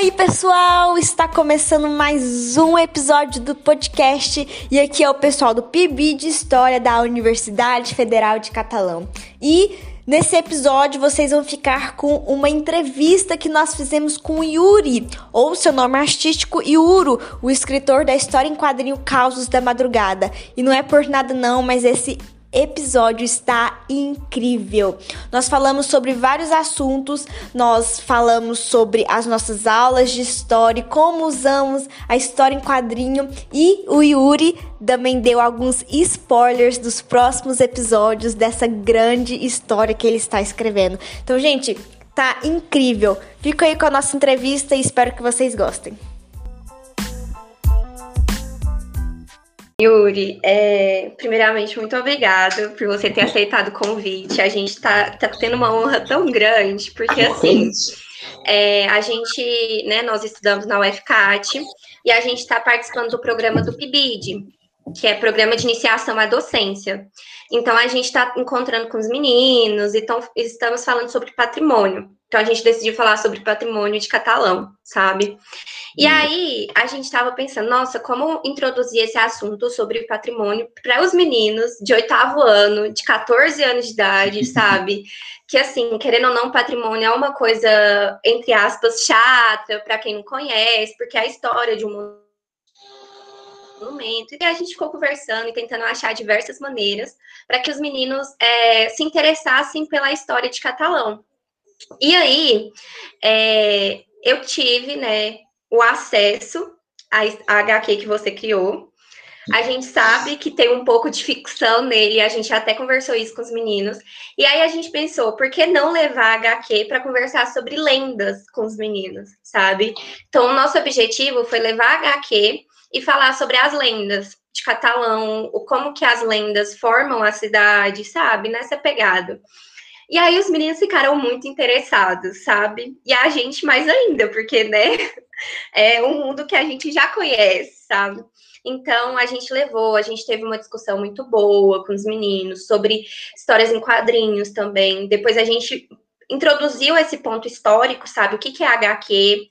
aí, pessoal? Está começando mais um episódio do podcast e aqui é o pessoal do PIB de História da Universidade Federal de Catalão. E nesse episódio vocês vão ficar com uma entrevista que nós fizemos com o Yuri, ou seu nome artístico Yuro, o escritor da história em quadrinho Causos da Madrugada. E não é por nada não, mas esse episódio está incrível. Nós falamos sobre vários assuntos, nós falamos sobre as nossas aulas de história, como usamos a história em quadrinho e o Yuri também deu alguns spoilers dos próximos episódios dessa grande história que ele está escrevendo. Então, gente, tá incrível. Fico aí com a nossa entrevista e espero que vocês gostem. Yuri, é, primeiramente, muito obrigada por você ter aceitado o convite. A gente está tá tendo uma honra tão grande, porque assim, é, a gente, né, nós estudamos na UFCAT e a gente está participando do programa do PIBID, que é Programa de Iniciação à Docência. Então, a gente está encontrando com os meninos e tão, estamos falando sobre patrimônio. Então, a gente decidiu falar sobre patrimônio de catalão, sabe? E uhum. aí, a gente estava pensando, nossa, como introduzir esse assunto sobre patrimônio para os meninos de oitavo ano, de 14 anos de idade, sabe? Que, assim, querendo ou não, patrimônio é uma coisa, entre aspas, chata, para quem não conhece, porque é a história de um monumento. E a gente ficou conversando e tentando achar diversas maneiras para que os meninos é, se interessassem pela história de catalão. E aí, é, eu tive, né, o acesso à, HQ que você criou. A gente sabe que tem um pouco de ficção nele, a gente até conversou isso com os meninos. E aí a gente pensou, por que não levar a HQ para conversar sobre lendas com os meninos, sabe? Então, o nosso objetivo foi levar a HQ e falar sobre as lendas de Catalão, o como que as lendas formam a cidade, sabe? Nessa pegada. E aí os meninos ficaram muito interessados, sabe? E a gente mais ainda, porque, né, é um mundo que a gente já conhece, sabe? Então a gente levou, a gente teve uma discussão muito boa com os meninos sobre histórias em quadrinhos também. Depois a gente introduziu esse ponto histórico, sabe? O que, que é HQ.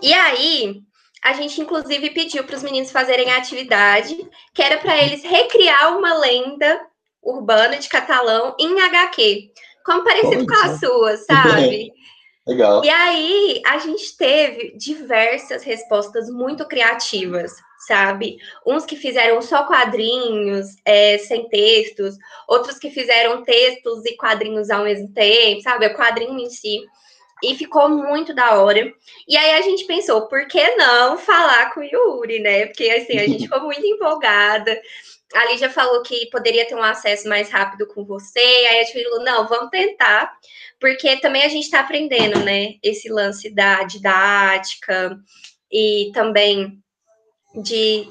E aí a gente inclusive pediu para os meninos fazerem a atividade, que era para eles recriar uma lenda urbana de catalão em HQ, como parecido com a sua, sabe? Legal. E aí a gente teve diversas respostas muito criativas, sabe? Uns que fizeram só quadrinhos, é, sem textos, outros que fizeram textos e quadrinhos ao mesmo tempo, sabe? O quadrinho em si. E ficou muito da hora. E aí a gente pensou, por que não falar com o Yuri, né? Porque assim, a gente ficou muito empolgada a Lídia falou que poderia ter um acesso mais rápido com você, aí a gente falou, não, vamos tentar, porque também a gente está aprendendo, né, esse lance da didática e também de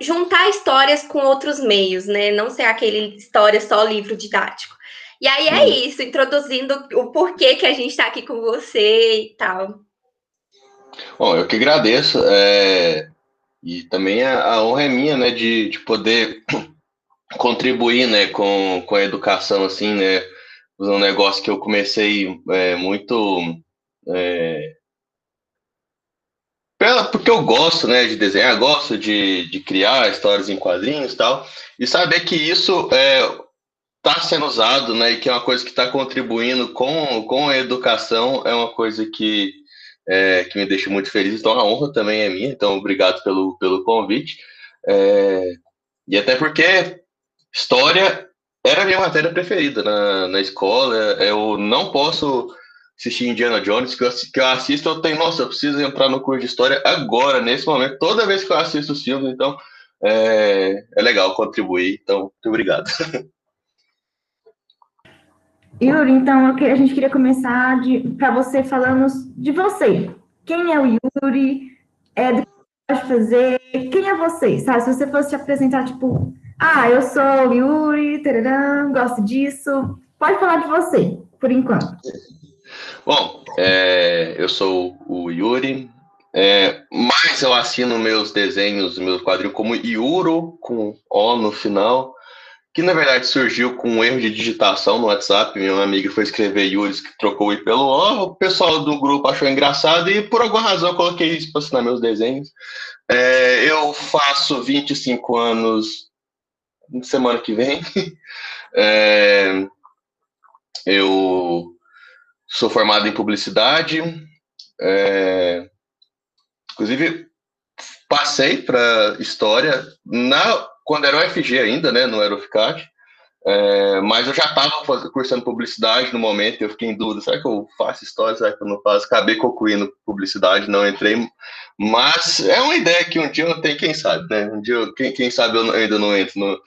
juntar histórias com outros meios, né, não ser aquele história só livro didático. E aí é isso, introduzindo o porquê que a gente está aqui com você e tal. Bom, eu que agradeço. É, e também a, a honra é minha, né, de, de poder contribuir, né, com, com a educação, assim, né, um negócio que eu comecei é, muito é, pela, porque eu gosto, né, de desenhar, gosto de, de criar histórias em quadrinhos e tal, e saber que isso é, está sendo usado, né, e que é uma coisa que está contribuindo com, com a educação, é uma coisa que é, que me deixa muito feliz. Então a honra também é minha. Então obrigado pelo, pelo convite. É, e até porque história era a minha matéria preferida na, na escola. Eu não posso assistir Indiana Jones, que eu, que eu assisto, eu tenho, nossa, eu preciso entrar no curso de história agora, nesse momento, toda vez que eu assisto os filmes, então é, é legal contribuir, então, muito obrigado. Yuri, então a gente queria começar para você falando de você. Quem é o Yuri? É do que pode fazer? Quem é você? Sabe? Se você fosse te apresentar, tipo, ah, eu sou o Yuri, tararã, gosto disso. Pode falar de você, por enquanto. Bom, é, eu sou o Yuri, é, mas eu assino meus desenhos, meus quadrinhos como Yuro, com O no final. Que na verdade surgiu com um erro de digitação no WhatsApp. Minha amiga foi escrever Yuri, que trocou o I pelo O. O pessoal do grupo achou engraçado e por alguma razão eu coloquei isso para assinar meus desenhos. É, eu faço 25 anos semana que vem. É, eu sou formado em publicidade. É, inclusive, passei para história na quando era o FG ainda, né? Não era o FICAT. É, mas eu já estava cursando publicidade no momento, eu fiquei em dúvida, será que eu faço história, será que eu não faço? Acabei concluindo publicidade, não entrei, mas é uma ideia que um dia eu tenho, quem sabe, né? Um dia, eu, quem, quem sabe eu ainda não entro no,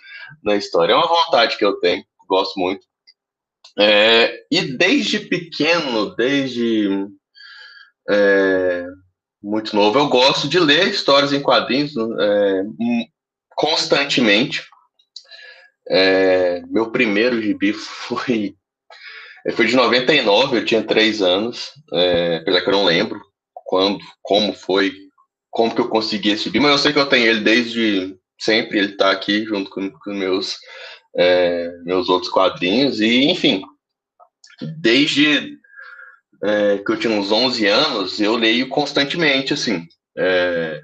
na história. É uma vontade que eu tenho, gosto muito. É, e desde pequeno, desde é, muito novo, eu gosto de ler histórias em quadrinhos é, constantemente. É, meu primeiro gibi foi, foi de 99, eu tinha três anos, é, apesar que eu não lembro quando, como foi, como que eu consegui esse gibi, mas eu sei que eu tenho ele desde sempre, ele está aqui junto com, com meus, é, meus outros quadrinhos, e enfim, desde é, que eu tinha uns 11 anos, eu leio constantemente, assim. É,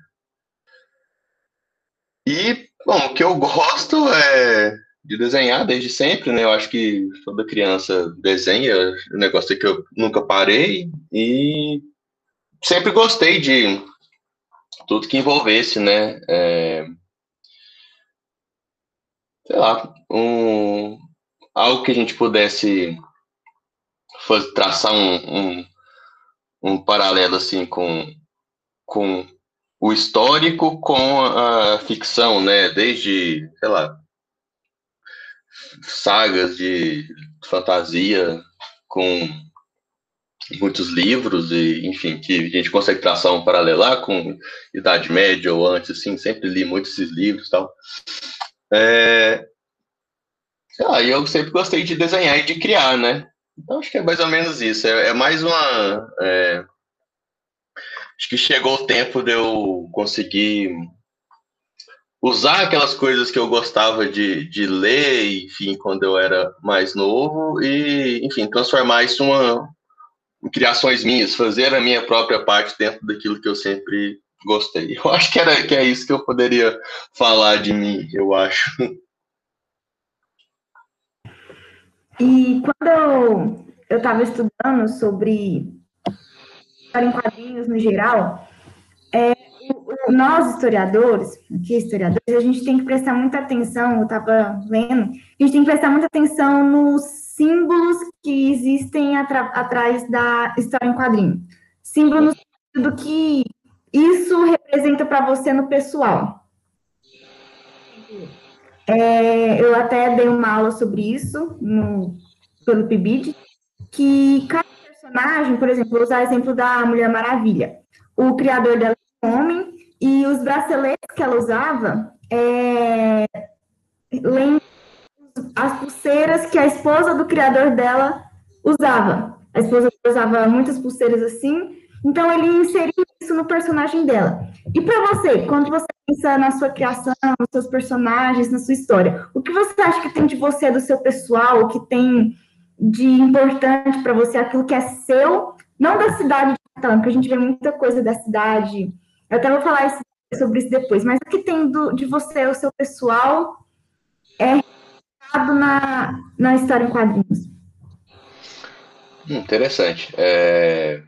e, bom, o que eu gosto é de desenhar desde sempre, né? Eu acho que toda criança desenha, o negócio é que eu nunca parei e sempre gostei de tudo que envolvesse, né? É, sei lá, um, algo que a gente pudesse traçar um, um, um paralelo assim com, com o histórico com a ficção, né? Desde, sei lá, sagas de fantasia com muitos livros e, enfim, que a gente consegue traçar um paralelo lá com Idade Média ou antes, assim, sempre li muitos esses livros tal. É, eu sempre gostei de desenhar e de criar, né? Então acho que é mais ou menos isso. É, é mais uma. É, acho que chegou o tempo de eu conseguir usar aquelas coisas que eu gostava de, de ler, enfim, quando eu era mais novo, e, enfim, transformar isso uma, em criações minhas, fazer a minha própria parte dentro daquilo que eu sempre gostei. Eu acho que, era, que é isso que eu poderia falar de mim, eu acho. E quando eu estava estudando sobre história em quadrinhos no geral, é, nós historiadores, aqui historiadores, a gente tem que prestar muita atenção, eu estava lendo, a gente tem que prestar muita atenção nos símbolos que existem atrás da história em quadrinho. Símbolos do que isso representa para você no pessoal. É, eu até dei uma aula sobre isso no, pelo PIBID, que cada personagem, por exemplo, vou usar o exemplo da Mulher Maravilha. O criador dela é um homem e os braceletes que ela usava é, lembram as pulseiras que a esposa do criador dela usava. A esposa usava muitas pulseiras assim, então ele inseriu isso no personagem dela. E para você, quando você pensa na sua criação, nos seus personagens, na sua história, o que você acha que tem de você, do seu pessoal, o que tem de importante para você, aquilo que é seu, não da cidade de Catalão, porque a gente vê muita coisa da cidade. Eu até vou falar isso, sobre isso depois, mas o que tem do, de você, o seu pessoal, é na, na história em quadrinhos. Interessante. É...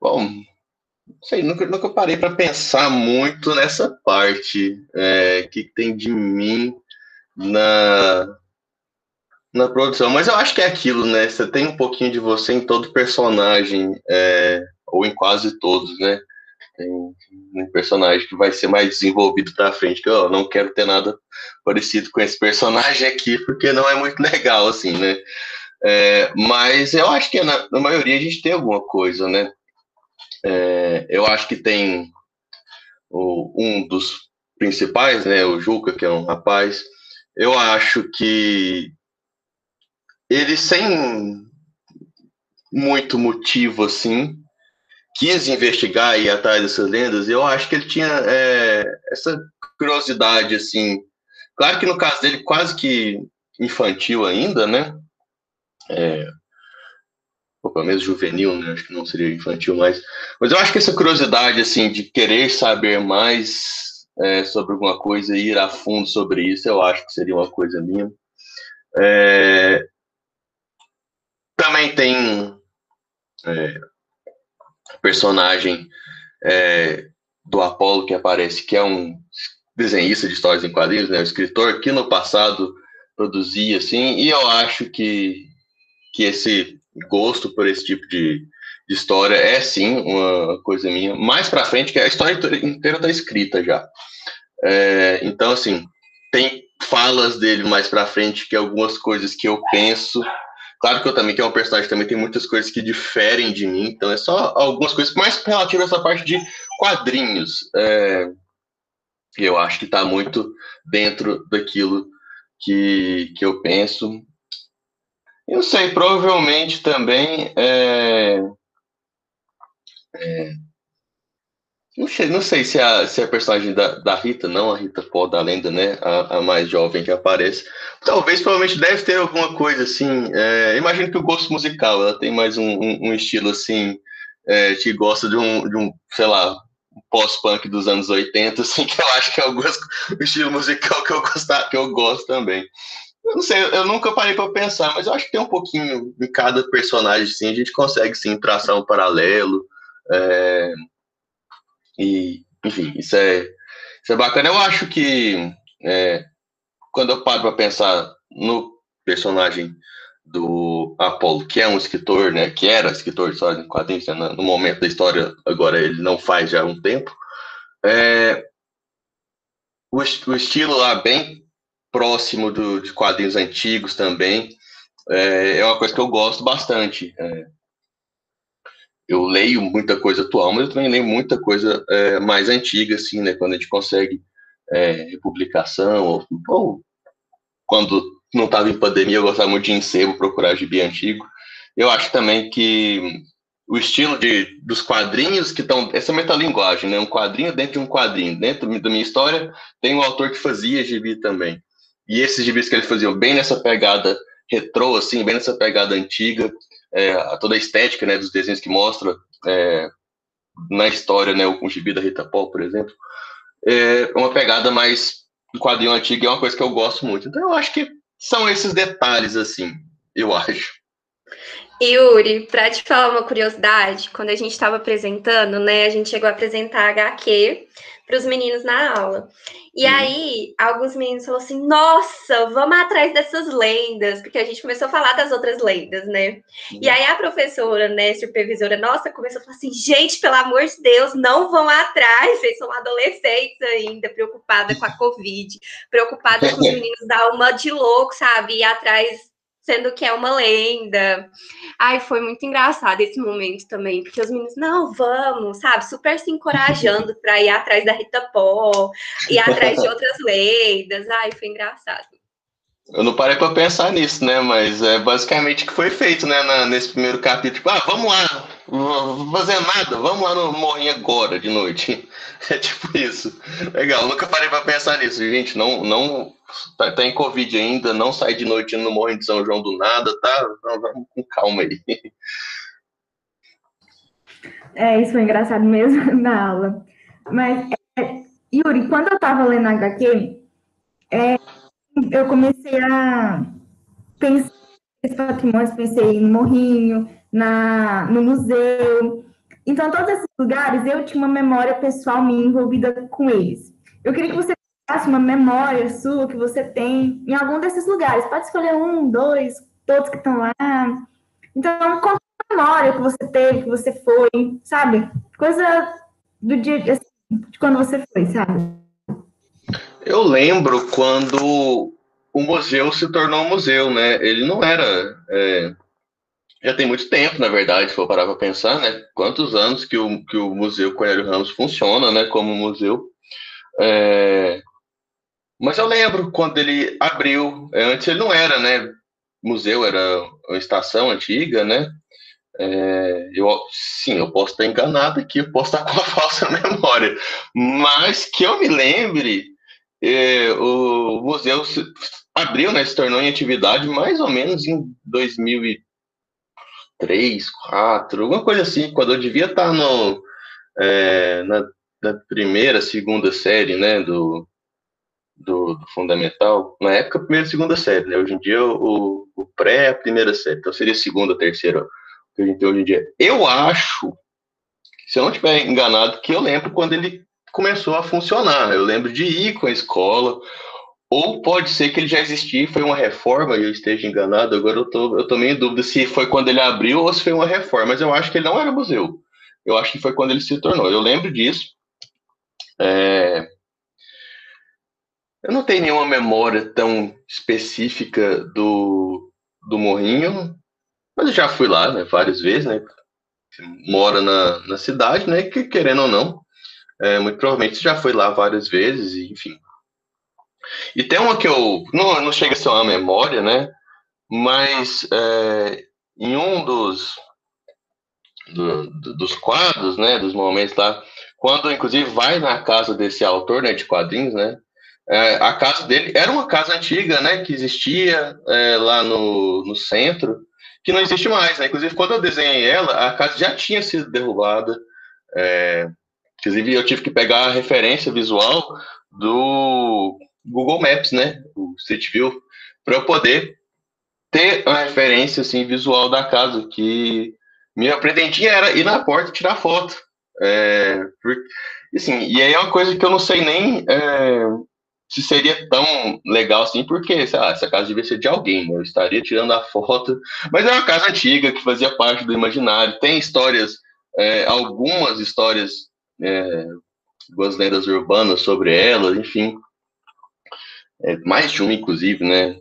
Bom, não sei, nunca, nunca parei para pensar muito nessa parte. É, que tem de mim na, na produção. Mas eu acho que é aquilo, né? Você tem um pouquinho de você em todo personagem, é, ou em quase todos, né? Tem um personagem que vai ser mais desenvolvido pra frente, que eu não quero ter nada parecido com esse personagem aqui, porque não é muito legal, assim, né? É, mas eu acho que na, na, maioria a gente tem alguma coisa, né? É, eu acho que tem o, um dos principais, né? O Juca, que é um rapaz. Eu acho que ele sem muito motivo assim quis investigar e ir atrás dessas lendas. E eu acho que ele tinha é, essa curiosidade assim Claro que no caso dele, quase que infantil ainda, né? É, ou pelo menos juvenil, né? Acho que não seria infantil mais. Mas eu acho que essa curiosidade, assim, de querer saber mais é, sobre alguma coisa e ir a fundo sobre isso, eu acho que seria uma coisa minha. É, também tem é, personagem é, do Apolo que aparece, que é um desenhista de histórias em quadrinhos, né, um escritor que no passado produzia assim, e eu acho que, que esse gosto por esse tipo de, de história é sim uma coisa minha. Mais para frente, que a história inteira está escrita já. É, então, assim, tem falas dele mais para frente que algumas coisas que eu penso Claro que eu também, que é um personagem, também tem muitas coisas que diferem de mim, então é só algumas coisas mais relativas a essa parte de quadrinhos. É, eu acho que está muito dentro daquilo que, que eu penso. Eu sei, provavelmente também é, é, não sei, não sei se a, se a personagem da, da Rita, não a Rita Paul da lenda, né? A, a, mais jovem que aparece. Talvez, provavelmente, deve ter alguma coisa assim. É, imagino que o gosto musical, ela tem mais um, um, um estilo assim, é, que gosta de um, de um sei lá, pós-punk dos anos 80, assim, que eu acho que é o, gosto, o estilo musical que eu, gostar, que eu gosto também. Eu não sei, eu nunca parei para pensar, mas eu acho que tem um pouquinho em cada personagem, sim, a gente consegue sim traçar um paralelo. É, e, enfim, isso é, isso é bacana. Eu acho que é, quando eu paro para pensar no personagem do Apolo, que é um escritor, né, que era escritor de história quadrinhos, né, no momento da história, agora ele não faz já há um tempo, é, o, o, estilo lá bem próximo do, de quadrinhos antigos também, é, é, uma coisa que eu gosto bastante. É, eu leio muita coisa atual, mas eu também leio muita coisa é, mais antiga, assim, né? Quando a gente consegue é, republicação, ou, ou quando não estava em pandemia, eu gostava muito de encebo, procurar gibi antigo. Eu acho também que o estilo de, dos quadrinhos que estão. Essa metalinguagem, né? Um quadrinho dentro de um quadrinho. Dentro da minha história, tem um autor que fazia gibi também. E esses gibis que ele fazia bem nessa pegada retrô, assim, bem nessa pegada antiga, é, toda a estética né, dos desenhos que mostra é, na história, né, o, o gibi da Rita Paul, por exemplo, é uma pegada mais do quadrinho antigo, é uma coisa que eu gosto muito. Então eu acho que são esses detalhes, assim, eu acho. Yuri, para te falar uma curiosidade, quando a gente estava apresentando, né, a gente chegou a apresentar HQ para os meninos na aula. E uhum. aí, alguns meninos falaram assim: nossa, vamos atrás dessas lendas, porque a gente começou a falar das outras lendas, né? Uhum. E aí a professora, né, supervisora nossa, começou a falar assim: gente, pelo amor de Deus, não vão atrás, vocês são adolescentes ainda, preocupada com a Covid, preocupada com os meninos dar uma de louco, sabe? Ir atrás sendo que é uma lenda. Ai, foi muito engraçado esse momento também, porque os meninos, não, vamos, sabe, super se encorajando para ir atrás da Rita Pó, ir atrás de outras lendas. Ai, foi engraçado. Eu não parei para pensar nisso, né? Mas é basicamente o que foi feito, né? Na, nesse primeiro capítulo. Tipo, ah, vamos lá, vou fazer nada, vamos lá no Morrinho agora, de noite. É tipo isso. Legal, nunca parei para pensar nisso, gente. Não, não tá, tá, em Covid ainda, não sai de noite no Morro de São João do nada, tá? Vamos com calma aí. É, isso foi engraçado mesmo na aula. Mas, é, Yuri, quando eu tava lendo HQ, é, eu comecei a pensar patrimônios, pensei no Morrinho, na, no museu. Então, todos esses lugares, eu tinha uma memória pessoal minha envolvida com eles. Eu queria que você faça uma memória sua que você tem em algum desses lugares. Pode escolher um, dois, todos que estão lá. Então, conta a memória que você teve, que você foi, sabe? Coisa do dia assim, de quando você foi, sabe? Eu lembro quando o museu se tornou um museu, né? Ele não era. É, já tem muito tempo, na verdade, se for parar para pensar, né? Quantos anos que o, que o Museu Coelho Ramos funciona, né? Como museu. É, mas eu lembro quando ele abriu, é, antes ele não era, né? Museu era uma estação antiga, né? É, eu, sim, eu posso estar enganado aqui, eu posso estar com uma falsa memória, mas que eu me lembre, é, o museu se, abriu, né, se tornou em atividade mais ou menos em 2003, 2004, alguma coisa assim, quando eu devia estar no, é, na, na, primeira, segunda série, né, do, do, do, fundamental, na época, primeira segunda série, né, hoje em dia o, o pré é a primeira série, então seria segunda, terceira, que a gente tem hoje em dia. Eu acho, se eu não estiver enganado, que eu lembro quando ele começou a funcionar, eu lembro de ir com a escola, ou pode ser que ele já existia e foi uma reforma e eu esteja enganado. Agora eu tô, eu tô meio em dúvida se foi quando ele abriu ou se foi uma reforma, mas eu acho que ele não era museu. Eu acho que foi quando ele se tornou. Eu lembro disso. É... Eu não tenho nenhuma memória tão específica do, do Morrinho, mas eu já fui lá né, várias vezes, né? Mora na, na cidade, né? Que querendo ou não, é, muito provavelmente já foi lá várias vezes, enfim, e tem uma que eu. Não, não chega a ser uma memória, né? Mas é, em um dos. Do, dos quadros, né? Dos momentos lá. Quando, inclusive, vai na casa desse autor né, de quadrinhos, né? É, a casa dele era uma casa antiga, né? Que existia é, lá no, no centro, que não existe mais, né? Inclusive, quando eu desenhei ela, a casa já tinha sido derrubada. É, inclusive, eu tive que pegar a referência visual do Google Maps, né? O Street View, para eu poder ter uma referência assim, visual da casa, que minha pretendinha era ir na porta e tirar foto. É, assim, e aí é uma coisa que eu não sei nem é, se seria tão legal assim, porque sei lá, essa casa devia ser de alguém, né? Eu estaria tirando a foto. Mas é uma casa antiga que fazia parte do imaginário. Tem histórias, é, algumas histórias, é, lendas urbanas sobre ela, enfim é, mais de uma, inclusive, né?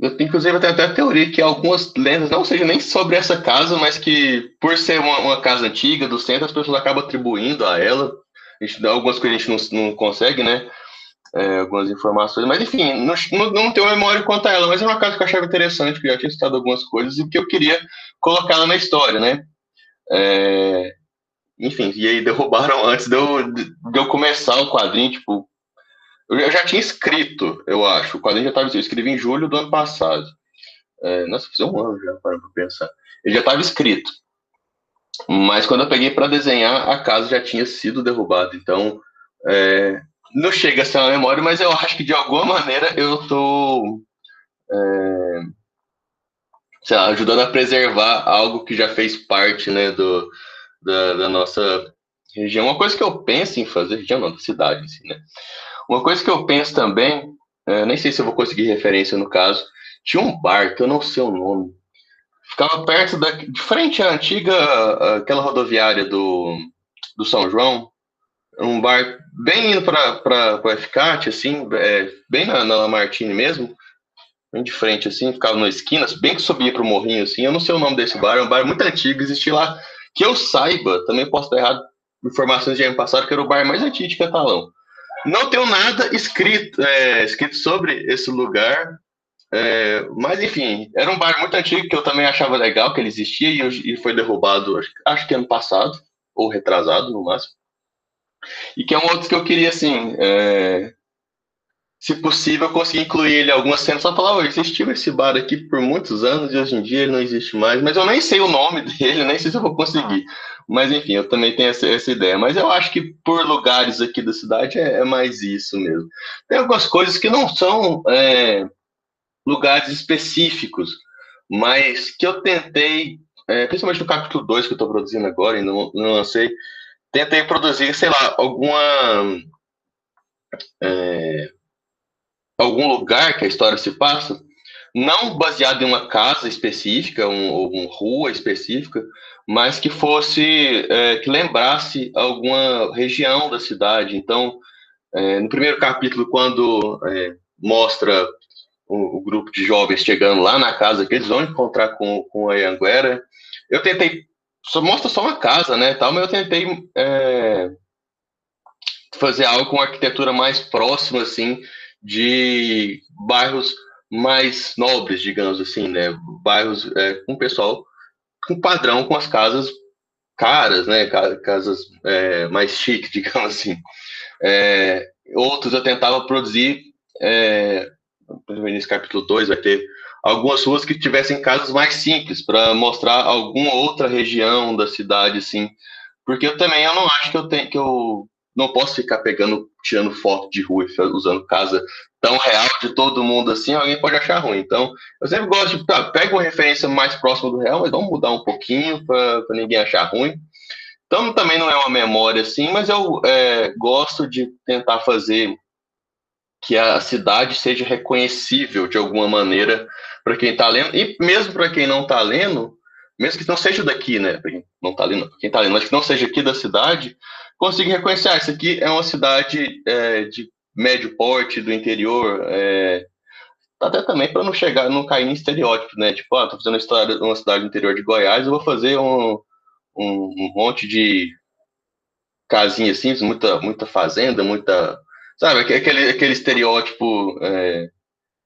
Eu, inclusive, tenho até a teoria que algumas lendas não sejam nem sobre essa casa, mas que, por ser uma, uma casa antiga do centro, as pessoas acabam atribuindo a ela. A gente, algumas coisas a gente não, não consegue, né? É, algumas informações, mas enfim, não, não, tenho memória quanto a ela, mas é uma casa que eu achava interessante, que eu já tinha citado algumas coisas e que eu queria colocar ela na história, né? É, enfim, e aí derrubaram antes de eu, de eu começar o quadrinho, tipo, eu já tinha escrito, eu acho. O quadrinho já estava eu escrevi em julho do ano passado. É, nossa, fiz um ano já, para pensar. Ele já estava escrito. Mas quando eu peguei para desenhar, a casa já tinha sido derrubada. Então, é, não chega a ser uma memória, mas eu acho que de alguma maneira eu estou é, sei lá, ajudando a preservar algo que já fez parte né, do, da, da nossa região. Uma coisa que eu penso em fazer, região não, da cidade, assim, né? Uma coisa que eu penso também, é, nem sei se eu vou conseguir referência no caso, tinha um bar que eu não sei o nome. Ficava perto da. de frente à antiga, aquela rodoviária do, do São João. Um bar bem indo para o FCAT, assim, é, bem na, na mesmo, bem de frente, assim, ficava nas esquinas, bem que subia para o morrinho, assim. Eu não sei o nome desse bar, é um bar muito antigo, existia lá. Que eu saiba, também posso estar errado, informações de ano passado, que era o bar mais antigo de Catalão. Não tenho nada escrito, é, escrito sobre esse lugar, é, mas enfim, era um bar muito antigo que eu também achava legal que ele existia e, e foi derrubado, acho, acho, que ano passado, ou retrasado no máximo. E que é um outro que eu queria, assim, é, se possível, conseguir incluir ele algumas cenas, só falar, existiu esse bar aqui por muitos anos e hoje em dia ele não existe mais, mas eu nem sei o nome dele, nem sei se eu vou conseguir. Mas enfim, eu também tenho essa, essa ideia. Mas eu acho que por lugares aqui da cidade é, é mais isso mesmo. Tem algumas coisas que não são é, lugares específicos, mas que eu tentei, é, principalmente no capítulo 2 que eu estou produzindo agora e não, não lancei, tentei produzir, sei lá, alguma. Algum lugar que a história se passa, não baseado em uma casa específica, um, ou uma rua específica, mas que fosse, é, que lembrasse alguma região da cidade. Então, é, no primeiro capítulo, quando é, mostra o, o, grupo de jovens chegando lá na casa que eles vão encontrar com, com a Anguera, eu tentei, só mostra só uma casa, né, tal, mas eu tentei é, fazer algo com arquitetura mais próxima, assim, de bairros mais nobres, digamos assim, né? Bairros é, com pessoal com padrão com as casas caras, né? Casas é, mais chiques, digamos assim. É, outros eu tentava produzir, é, nesse capítulo 2 vai ter algumas ruas que tivessem casas mais simples, para mostrar alguma outra região da cidade, assim, porque eu também eu não acho que eu tenho que eu não posso ficar pegando, tirando foto de rua e usando casa tão real de todo mundo assim, alguém pode achar ruim. Então, eu sempre gosto de, tá, pega uma referência mais próxima do real, mas vamos mudar um pouquinho para ninguém achar ruim. Então, também não é uma memória assim, mas eu é, gosto de tentar fazer que a cidade seja reconhecível de alguma maneira para quem está lendo, e mesmo para quem não está lendo, mesmo que não seja daqui, né? Quem não está lendo, quem está lendo, mas que não seja aqui da cidade, consiga reconhecer, ah, isso aqui é uma cidade é, de médio porte do interior, é, até também para não chegar, não cair em estereótipo, né? Tipo, ah, tô fazendo história, uma cidade do interior de Goiás, eu vou fazer um, um, um monte de casinha assim, muita, muita fazenda, muita. Sabe, aquele, aquele estereótipo é,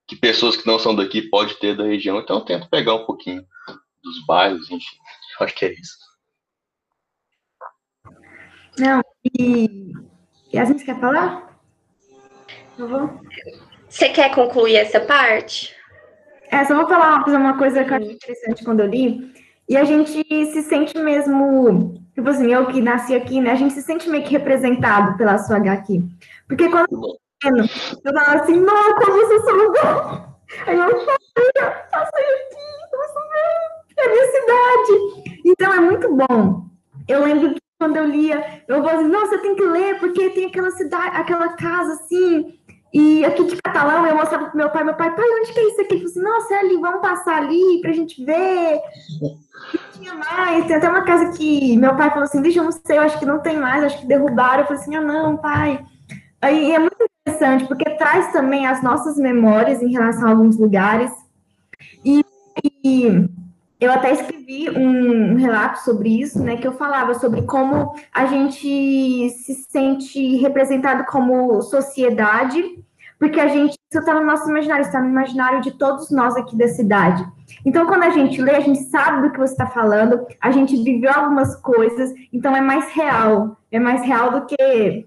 que pessoas que não são daqui pode ter da região. Então eu tento pegar um pouquinho dos bairros, enfim. Acho que é isso. Não, e. Yasmin, você quer falar? Você quer concluir essa parte? É, só vou falar uma coisa que eu achei interessante quando eu li. E a gente se sente mesmo, tipo assim, eu que nasci aqui, né? A gente se sente meio que representado pela sua HQ. Porque quando eu eu falo assim, nossa, como você salvou! Aí eu falei, passei aqui, nossa, é a minha cidade. Então é muito bom. Eu lembro que quando eu lia, eu vou assim, nossa, você tem que ler, porque tem aquela cidade, aquela casa assim, e aqui de catalão, eu mostrava pro meu pai, meu pai, pai, onde que é isso aqui? Ele falou assim, nossa, é ali, vamos passar ali pra gente ver. E tinha mais, tem até uma casa que meu pai falou assim, deixa eu não sei, eu acho que não tem mais, acho que derrubaram. Eu falei assim, ah, não, pai. Aí é muito interessante, porque traz também as nossas memórias em relação a alguns lugares. E, e eu até escrevi um relato sobre isso, né, que eu falava sobre como a gente se sente representado como sociedade porque a gente, isso está no nosso imaginário, está no imaginário de todos nós aqui da cidade. Então, quando a gente lê, a gente sabe do que você está falando, a gente viveu algumas coisas, então é mais real, é mais real do que.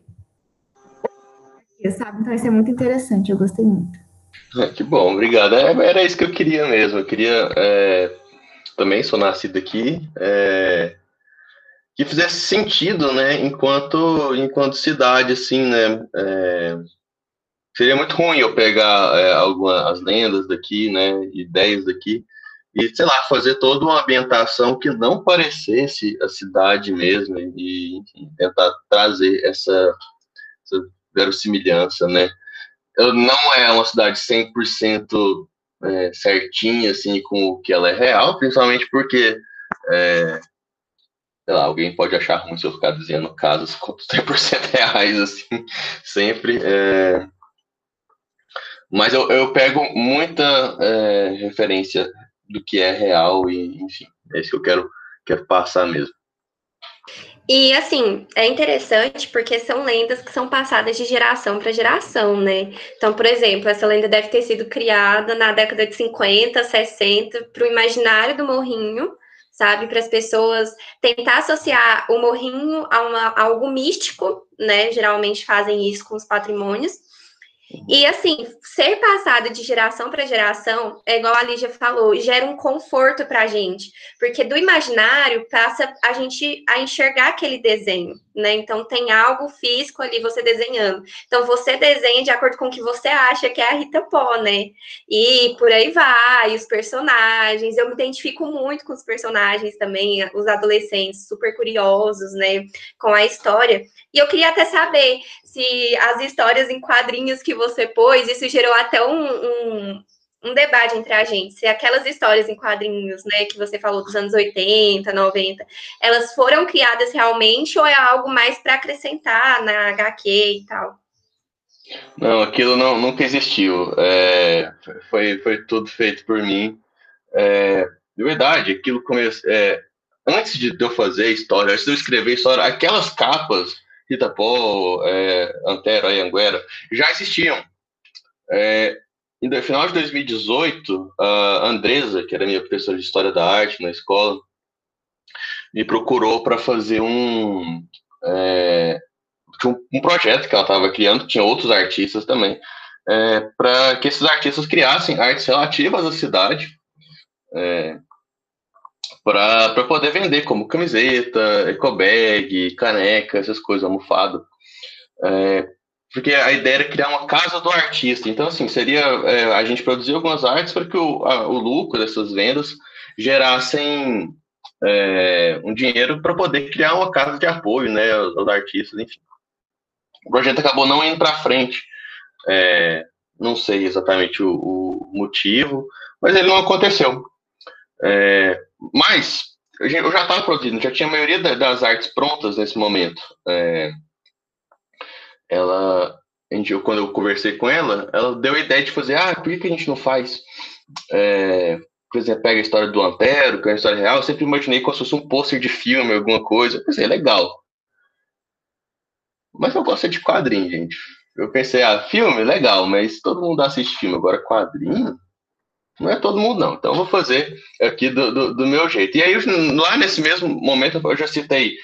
Sabe? Então, isso é muito interessante, eu gostei muito. É, que bom, obrigado. É, era isso que eu queria mesmo. Eu queria. É, também sou nascido aqui. É, que fizesse sentido, né, enquanto, enquanto cidade, assim, né, é, seria muito ruim eu pegar é, algumas lendas daqui, né, ideias daqui, e, sei lá, fazer toda uma ambientação que não parecesse a cidade mesmo, e tentar trazer essa, essa verossimilhança, né. Não é uma cidade 100% é, certinha, assim, com o que ela é real, principalmente porque, é, sei lá, alguém pode achar ruim se eu ficar dizendo casos 100% reais, assim, sempre, é, mas eu, eu pego muita é, referência do que é real e, enfim, é isso que eu quero, quero passar mesmo. E assim, é interessante porque são lendas que são passadas de geração para geração, né? Então, por exemplo, essa lenda deve ter sido criada na década de 50, 60, para o imaginário do morrinho, sabe? Para as pessoas tentar associar o morrinho a, uma, a algo místico, né? Geralmente fazem isso com os patrimônios. E assim, ser passado de geração para geração, é igual a Lígia falou, gera um conforto para a gente, porque do imaginário passa a gente a enxergar aquele desenho, né? Então tem algo físico ali você desenhando. Então você desenha de acordo com o que você acha que é a Rita Pó, né? E por aí vai, os personagens. Eu me identifico muito com os personagens também, os adolescentes super curiosos, né? Com a história. E eu queria até saber se as histórias em quadrinhos que você pôs, isso gerou até um, um, um, debate entre a gente, se aquelas histórias em quadrinhos, né, que você falou dos anos 80, 90, elas foram criadas realmente ou é algo mais para acrescentar na HQ e tal? Não, aquilo não, nunca existiu. É, foi, foi tudo feito por mim. É, de verdade, aquilo começou. É, antes de eu fazer a história, antes de eu escrever a história, aquelas capas Itapó, é, Antero Anguera, já existiam. É, no final de 2018, a Andresa, que era minha professora de História da Arte na escola, me procurou para fazer um... É, um, projeto que ela estava criando, tinha outros artistas também, é, para que esses artistas criassem artes relativas à cidade, é, para poder vender, como camiseta, ecobag, caneca, essas coisas, almofado. É, porque a ideia era criar uma casa do artista. Então, assim, seria é, a gente produzir algumas artes para que o, a, o lucro dessas vendas gerassem é, um dinheiro para poder criar uma casa de apoio, né, aos, aos artistas, enfim. O projeto acabou não indo para frente. É, não sei exatamente o, o, motivo, mas ele não aconteceu. É, mas eu já estava produzindo, já tinha a maioria das artes prontas nesse momento. É, ela, quando eu conversei com ela, ela deu a ideia de fazer, ah, por que, a gente não faz, é, por exemplo, pega a história do Antero, que é uma história real, eu sempre imaginei como se fosse um pôster de filme, alguma coisa, eu pensei, legal. Mas eu gosto de quadrinho, gente. Eu pensei, ah, filme, legal, mas todo mundo assiste filme, agora quadrinho? Não é todo mundo, não. Então eu vou fazer aqui do, do, do meu jeito. E aí, lá nesse mesmo momento, eu já citei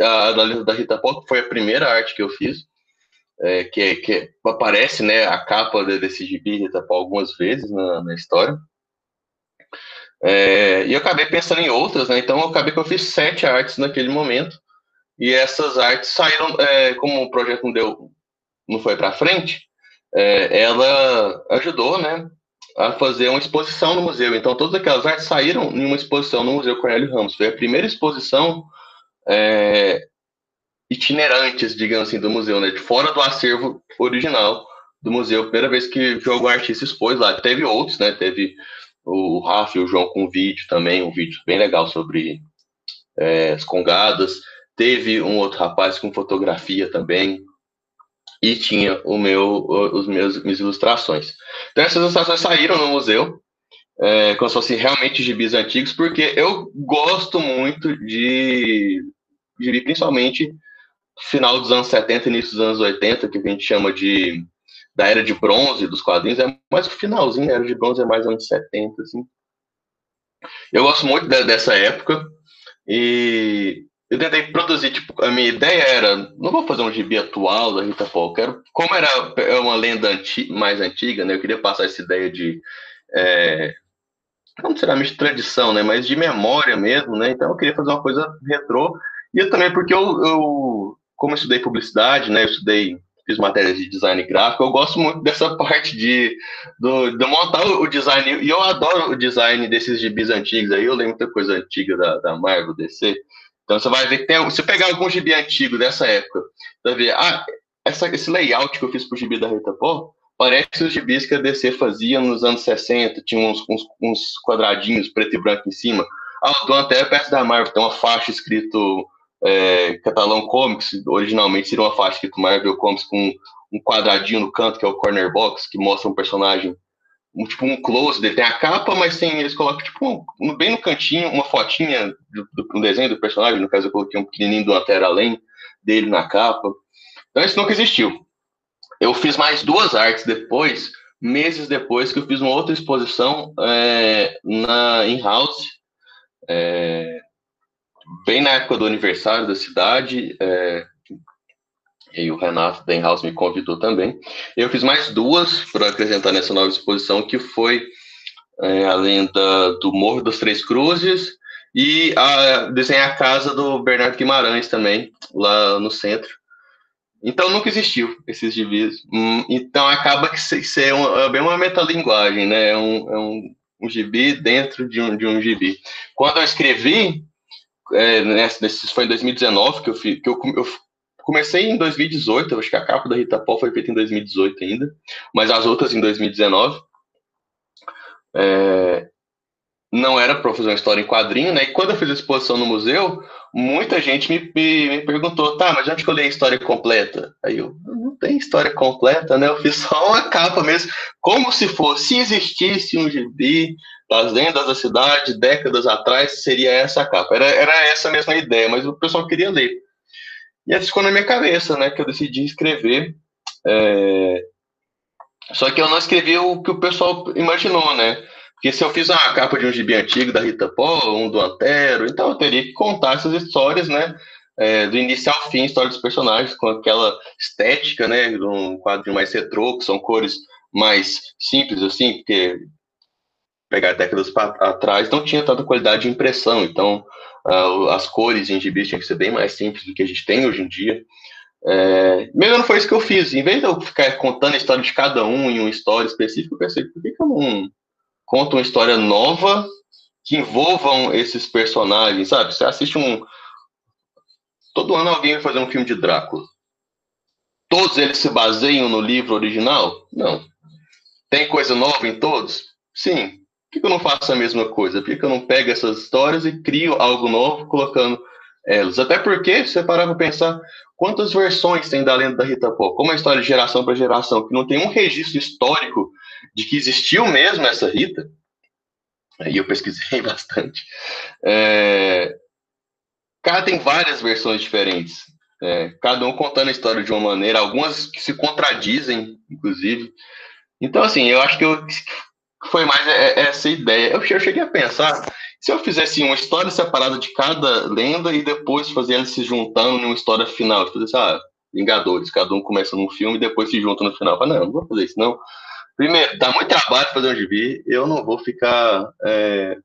a da Rita Pop, que foi a primeira arte que eu fiz é, que, que aparece né, a capa desse gibi algumas vezes na, na história. É, e eu acabei pensando em outras, né? Então eu acabei que eu fiz sete artes naquele momento. E essas artes saíram, é, como o projeto não deu, não foi para frente, é, ela ajudou, né, a fazer uma exposição no museu. Então todas aquelas artes saíram em uma exposição no Museu Cornélio Ramos. Foi a primeira exposição é, itinerantes, digamos assim, do museu, né? De fora do acervo original do museu. Primeira vez que, algum artista expôs lá. Teve outros, né? Teve o Rafa e o João com vídeo também, um vídeo bem legal sobre é, as congadas. Teve um outro rapaz com fotografia também. E tinha o meu, os meus minhas ilustrações. Então essas ilustrações saíram no museu, é, como se fossem realmente gibis antigos, porque eu gosto muito de gibi, principalmente final dos anos 70 início dos anos 80, que a gente chama de da era de bronze dos quadrinhos, é mais o finalzinho, a era de bronze é mais anos 70, assim. Eu gosto muito de, dessa época e eu tentei produzir, tipo, a minha ideia era, não vou fazer um gibi atual da Rita Paul, quero, como era é uma lenda anti, mais antiga, né, eu queria passar essa ideia de, é, não necessariamente tradição, né, mas de memória mesmo, né, então eu queria fazer uma coisa retrô, e também porque eu, eu como eu estudei publicidade, né, eu estudei, fiz matérias de design gráfico, eu gosto muito dessa parte de, do, de montar o design, e eu adoro o design desses gibis antigos aí, eu lembro muita coisa antiga da, da Marvel, DC, então você vai ver que tem, se pegar algum gibi antigo dessa época, você vai ver, ah, essa, esse layout que eu fiz pro gibi da Rita Pô, parece os gibis que a DC fazia nos anos 60, tinha uns, uns, uns quadradinhos preto e branco em cima, ah, o Don até perto da Marvel, tem uma faixa escrito é, Catalão Comics, originalmente seria uma faixa escrito Marvel Comics com um quadradinho no canto, que é o corner box, que mostra um personagem, um, tipo um close, dele tem a capa, mas tem, eles colocam tipo um, bem no cantinho uma fotinha do, do um desenho do personagem, no caso eu coloquei um pequenininho do Antero Além dele na capa. Então isso nunca existiu. Eu fiz mais duas artes depois, meses depois, que eu fiz uma outra exposição é, na in-house, é, bem na época do aniversário da cidade, é, e o Renato Denhaus me convidou também. Eu fiz mais duas para apresentar nessa nova exposição, que foi é, a lenda do Morro das Três Cruzes e a, desenhar a casa do Bernardo Guimarães também, lá no centro. Então nunca existiu esses gibis. Hum, então acaba que isso é, uma, é bem uma metalinguagem, né? É um, é um, um gibi dentro de um, de um gibi. Quando eu escrevi, é, nesse, foi em 2019 que eu, que eu, eu comecei em 2018, acho que a capa da Rita Paul foi feita em 2018 ainda, mas as outras em 2019. É, não era para fazer uma história em quadrinho, né? E quando eu fiz a exposição no museu, muita gente me, me, me, perguntou, tá, mas que eu li a história completa? Aí eu, não tem história completa, né? Eu fiz só uma capa mesmo, como se fosse, se existisse um gibi das lendas da cidade, décadas atrás, seria essa a capa. Era, era essa a mesma ideia, mas o pessoal queria ler. E aí ficou na minha cabeça, né, que eu decidi escrever. É... Só que eu não escrevi o que o pessoal imaginou, né? Porque se eu fiz uma capa de um gibi antigo da Rita Paul, um do Antero, então eu teria que contar essas histórias, né? é, do início ao fim, a história dos personagens, com aquela estética, né, um quadrinho mais retrô, que são cores mais simples, assim, porque pegar décadas atrás não tinha tanta qualidade de impressão, então uh, as cores em gibis tinham que ser bem mais simples do que a gente tem hoje em dia. É, mesmo não foi isso que eu fiz. Em vez de eu ficar contando a história de cada um em uma história específica, eu pensei, por que, que eu não conto uma história nova que envolvam esses personagens, sabe? Você assiste um. Todo ano alguém vai fazer um filme de Drácula. Todos eles se baseiam no livro original? Não. Tem coisa nova em todos? Sim. Por que eu não faço a mesma coisa? Por que eu não pego essas histórias e crio algo novo colocando elas? Até porque, se você parar para pensar, quantas versões tem da lenda da Rita Pó? Como é a história de geração para geração, que não tem um registro histórico de que existiu mesmo essa Rita, aí eu pesquisei bastante. É... Cara, tem várias versões diferentes. É, cada um contando a história de uma maneira, algumas que se contradizem, inclusive. Então, assim, eu acho que eu, foi mais é, é, essa ideia. Eu cheguei a pensar, se eu fizesse uma história separada de cada lenda e depois fazer elas se juntando numa história final, tipo, assim, ah, Vingadores, cada um começa num filme e depois se junta no final. Falei, não, não vou fazer isso, não. Primeiro, dá muito trabalho fazer um gibi, eu não vou ficar é,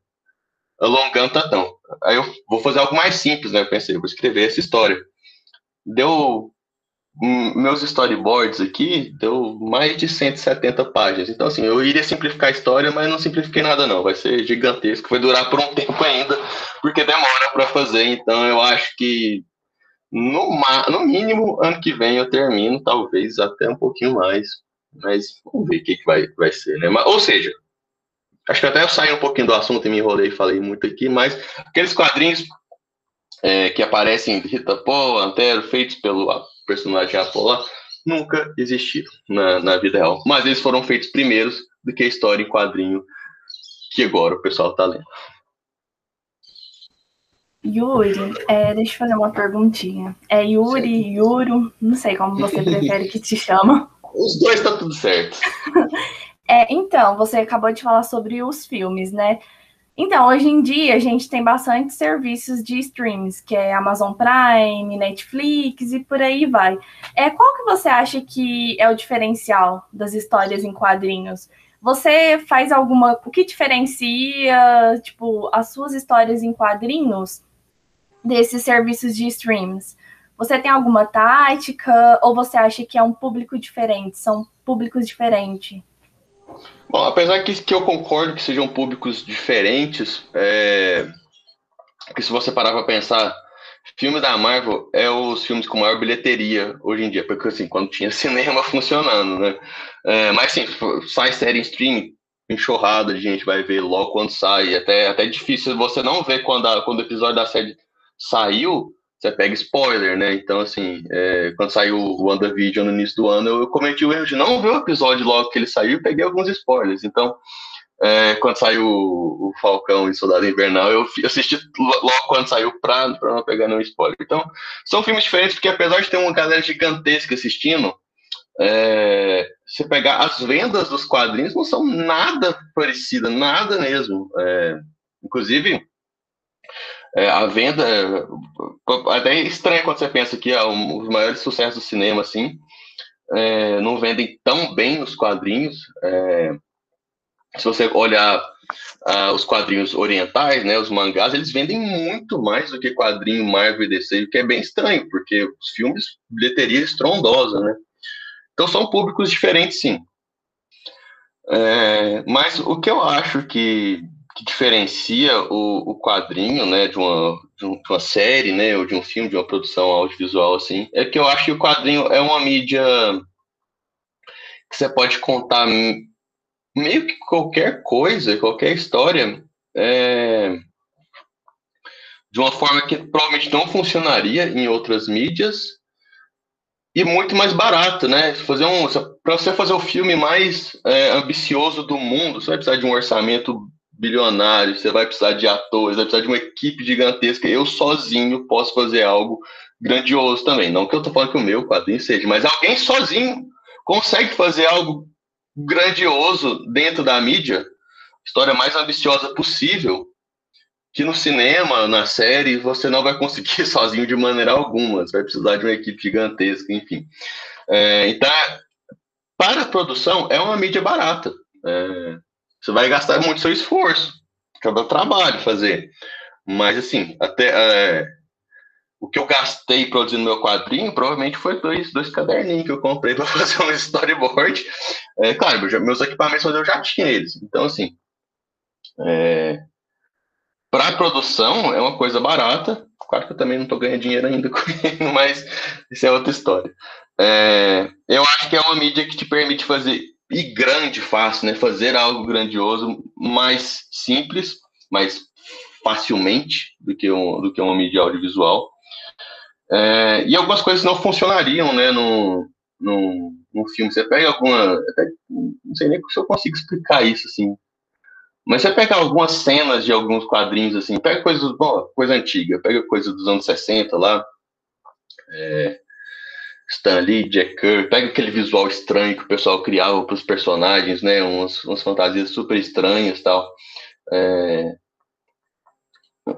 alongando tantão. Aí eu vou fazer algo mais simples, né? Eu pensei, eu vou escrever essa história. Deu meus storyboards aqui deu mais de 170 páginas. Então, assim, eu iria simplificar a história, mas não simplifiquei nada, não. Vai ser gigantesco, vai durar por um tempo ainda, porque demora para fazer. Então, eu acho que no, no mínimo, ano que vem eu termino, talvez até um pouquinho mais. Mas vamos ver o que, que vai, vai ser, né? Mas, ou seja, acho que até eu saí um pouquinho do assunto e me enrolei e falei muito aqui, mas aqueles quadrinhos é, que aparecem de Rita Paul, Antero, feitos pelo personagem Apollo nunca existiram na, na vida real. Mas eles foram feitos primeiros do que a história em quadrinho que agora o pessoal está lendo. Yuri, é, deixa eu fazer uma perguntinha. É Yuri, certo. Yuro, não sei como você prefere que te chama. Os dois tá tudo certo. é, então, você acabou de falar sobre os filmes, né? Então, hoje em dia, a gente tem bastante serviços de streams, que é Amazon Prime, Netflix e por aí vai. É, qual que você acha que é o diferencial das histórias em quadrinhos? Você faz alguma. O que diferencia, tipo, as suas histórias em quadrinhos desses serviços de streams? Você tem alguma tática ou você acha que é um público diferente? São públicos diferentes? Bom, apesar que, que eu concordo que sejam públicos diferentes, é... que se você parar para pensar, filme da Marvel é os filmes com maior bilheteria hoje em dia, porque assim, quando tinha cinema funcionando, né? É, mas sim, sai série em streaming, enxurrada de gente vai ver logo quando sai, até, até difícil você não ver quando, a, quando o episódio da série saiu, você pega spoiler, né? Então, assim, é, quando saiu o WandaVision no início do ano, eu cometi o erro de não ver o episódio logo que ele saiu e peguei alguns spoilers. Então, é, quando saiu o, Falcão e Soldado Invernal, eu assisti logo quando saiu pra, pra não pegar nenhum spoiler. Então, são filmes diferentes, porque apesar de ter uma galera gigantesca assistindo, é, pegar as vendas dos quadrinhos não são nada parecidas, nada mesmo. É, inclusive, é, a venda é até estranho quando você pensa que é um, os maiores sucessos do cinema assim. É, não vendem tão bem nos quadrinhos é, se você olhar os quadrinhos orientais né os mangás eles vendem muito mais do que quadrinho Marvel e DC o que é bem estranho porque os filmes bilheteria estrondosa né. Então são públicos diferentes sim. É, mas o que eu acho que que diferencia o, o quadrinho, né, de uma, de, uma série, né, ou de um filme, de uma produção audiovisual, assim, é que eu acho que o quadrinho é uma mídia que você pode contar meio que qualquer coisa, qualquer história, é, de uma forma que provavelmente não funcionaria em outras mídias e muito mais barato, né? Fazer um, para você fazer o filme mais é, ambicioso do mundo, você vai precisar de um orçamento bilionário, você vai precisar de atores, vai precisar de uma equipe gigantesca. Eu sozinho posso fazer algo grandioso também. Não que eu tô falando que o meu quadrinho seja, mas alguém sozinho consegue fazer algo grandioso dentro da mídia, história mais ambiciosa possível, que no cinema, na série, você não vai conseguir sozinho de maneira alguma. Você vai precisar de uma equipe gigantesca, enfim. É, então, para a produção, é uma mídia barata. É, você vai gastar muito seu esforço, cada trabalho fazer. Mas, assim, até é, o que eu gastei produzindo meu quadrinho provavelmente foi dois, dois caderninhos que eu comprei para fazer um storyboard. É, claro, meus equipamentos eu já tinha eles. Então, assim, é, para produção é uma coisa barata. Claro que eu também não estou ganhando dinheiro ainda com ele, mas isso é outra história. É, eu acho que é uma mídia que te permite fazer, e grande, fácil, né? Fazer algo grandioso, mais simples, mais facilmente do que, um, do que uma mídia audiovisual. É, e algumas coisas não funcionariam, né, no, no, no filme. Você pega alguma. Até, não sei nem se eu consigo explicar isso, assim. Mas você pega algumas cenas de alguns quadrinhos, assim, pega coisas, bom, coisa antiga, pega coisa dos anos 60 lá. É, Stan Lee, Jack Kirby, pega aquele visual estranho que o pessoal criava para os personagens, né? Umas, umas fantasias super estranhas tal. É,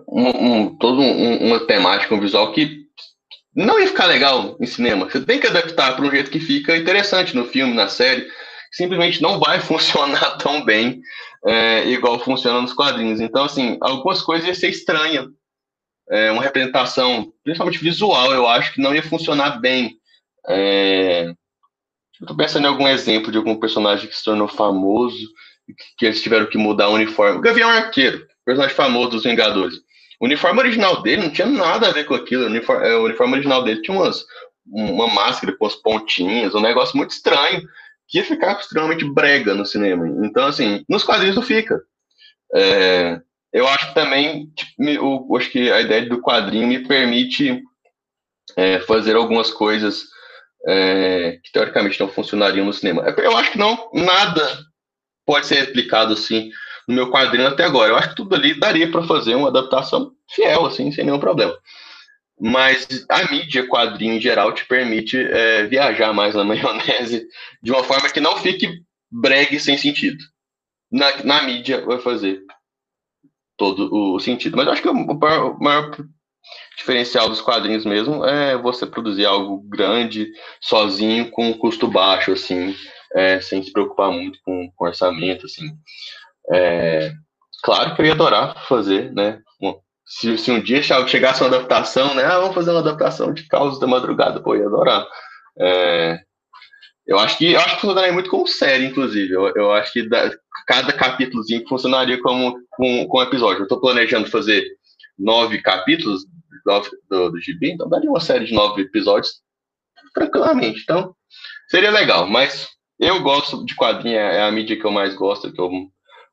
um, um, todo um, uma temática, um visual que não ia ficar legal em cinema. Você tem que adaptar para um jeito que fica interessante no filme, na série. Simplesmente não vai funcionar tão bem é, igual funciona nos quadrinhos. Então, assim, algumas coisas iam ser estranhas. É, uma representação, principalmente visual, eu acho que não ia funcionar bem. É, eu tô pensando em algum exemplo de algum personagem que se tornou famoso, que eles tiveram que mudar o uniforme. O Gavião Arqueiro, personagem famoso dos Vingadores. O uniforme original dele não tinha nada a ver com aquilo. O uniforme, é, o uniforme original dele tinha umas, uma máscara com as pontinhas, um negócio muito estranho, que ia ficar extremamente brega no cinema. Então, assim, nos quadrinhos não fica. É, eu acho também, tipo, eu, acho que a ideia do quadrinho me permite é, fazer algumas coisas é, que teoricamente não funcionariam no cinema. É, eu acho que não, nada pode ser explicado assim no meu quadrinho até agora. Eu acho que tudo ali daria para fazer uma adaptação fiel, assim, sem nenhum problema. Mas a mídia quadrinho em geral te permite é, viajar mais na maionese de uma forma que não fique bregue sem sentido. Na, na mídia vai fazer todo o sentido. Mas eu acho que o maior, diferencial dos quadrinhos mesmo é você produzir algo grande, sozinho, com um custo baixo, assim, é, sem se preocupar muito com, com orçamento, assim. É, claro que eu ia adorar fazer, né? Se, se um dia chegasse uma adaptação, né? Ah, vamos fazer uma adaptação de Causos da Madrugada, pô, eu ia adorar. É, eu acho que eu acho que funcionaria muito como série, inclusive. Eu, eu acho que da, cada capítulozinho funcionaria como com, com episódio. Eu estou planejando fazer nove capítulos do, do gibi, então daria uma série de nove episódios tranquilamente. Então, seria legal, mas eu gosto de quadrinho, é a mídia que eu mais gosto, que eu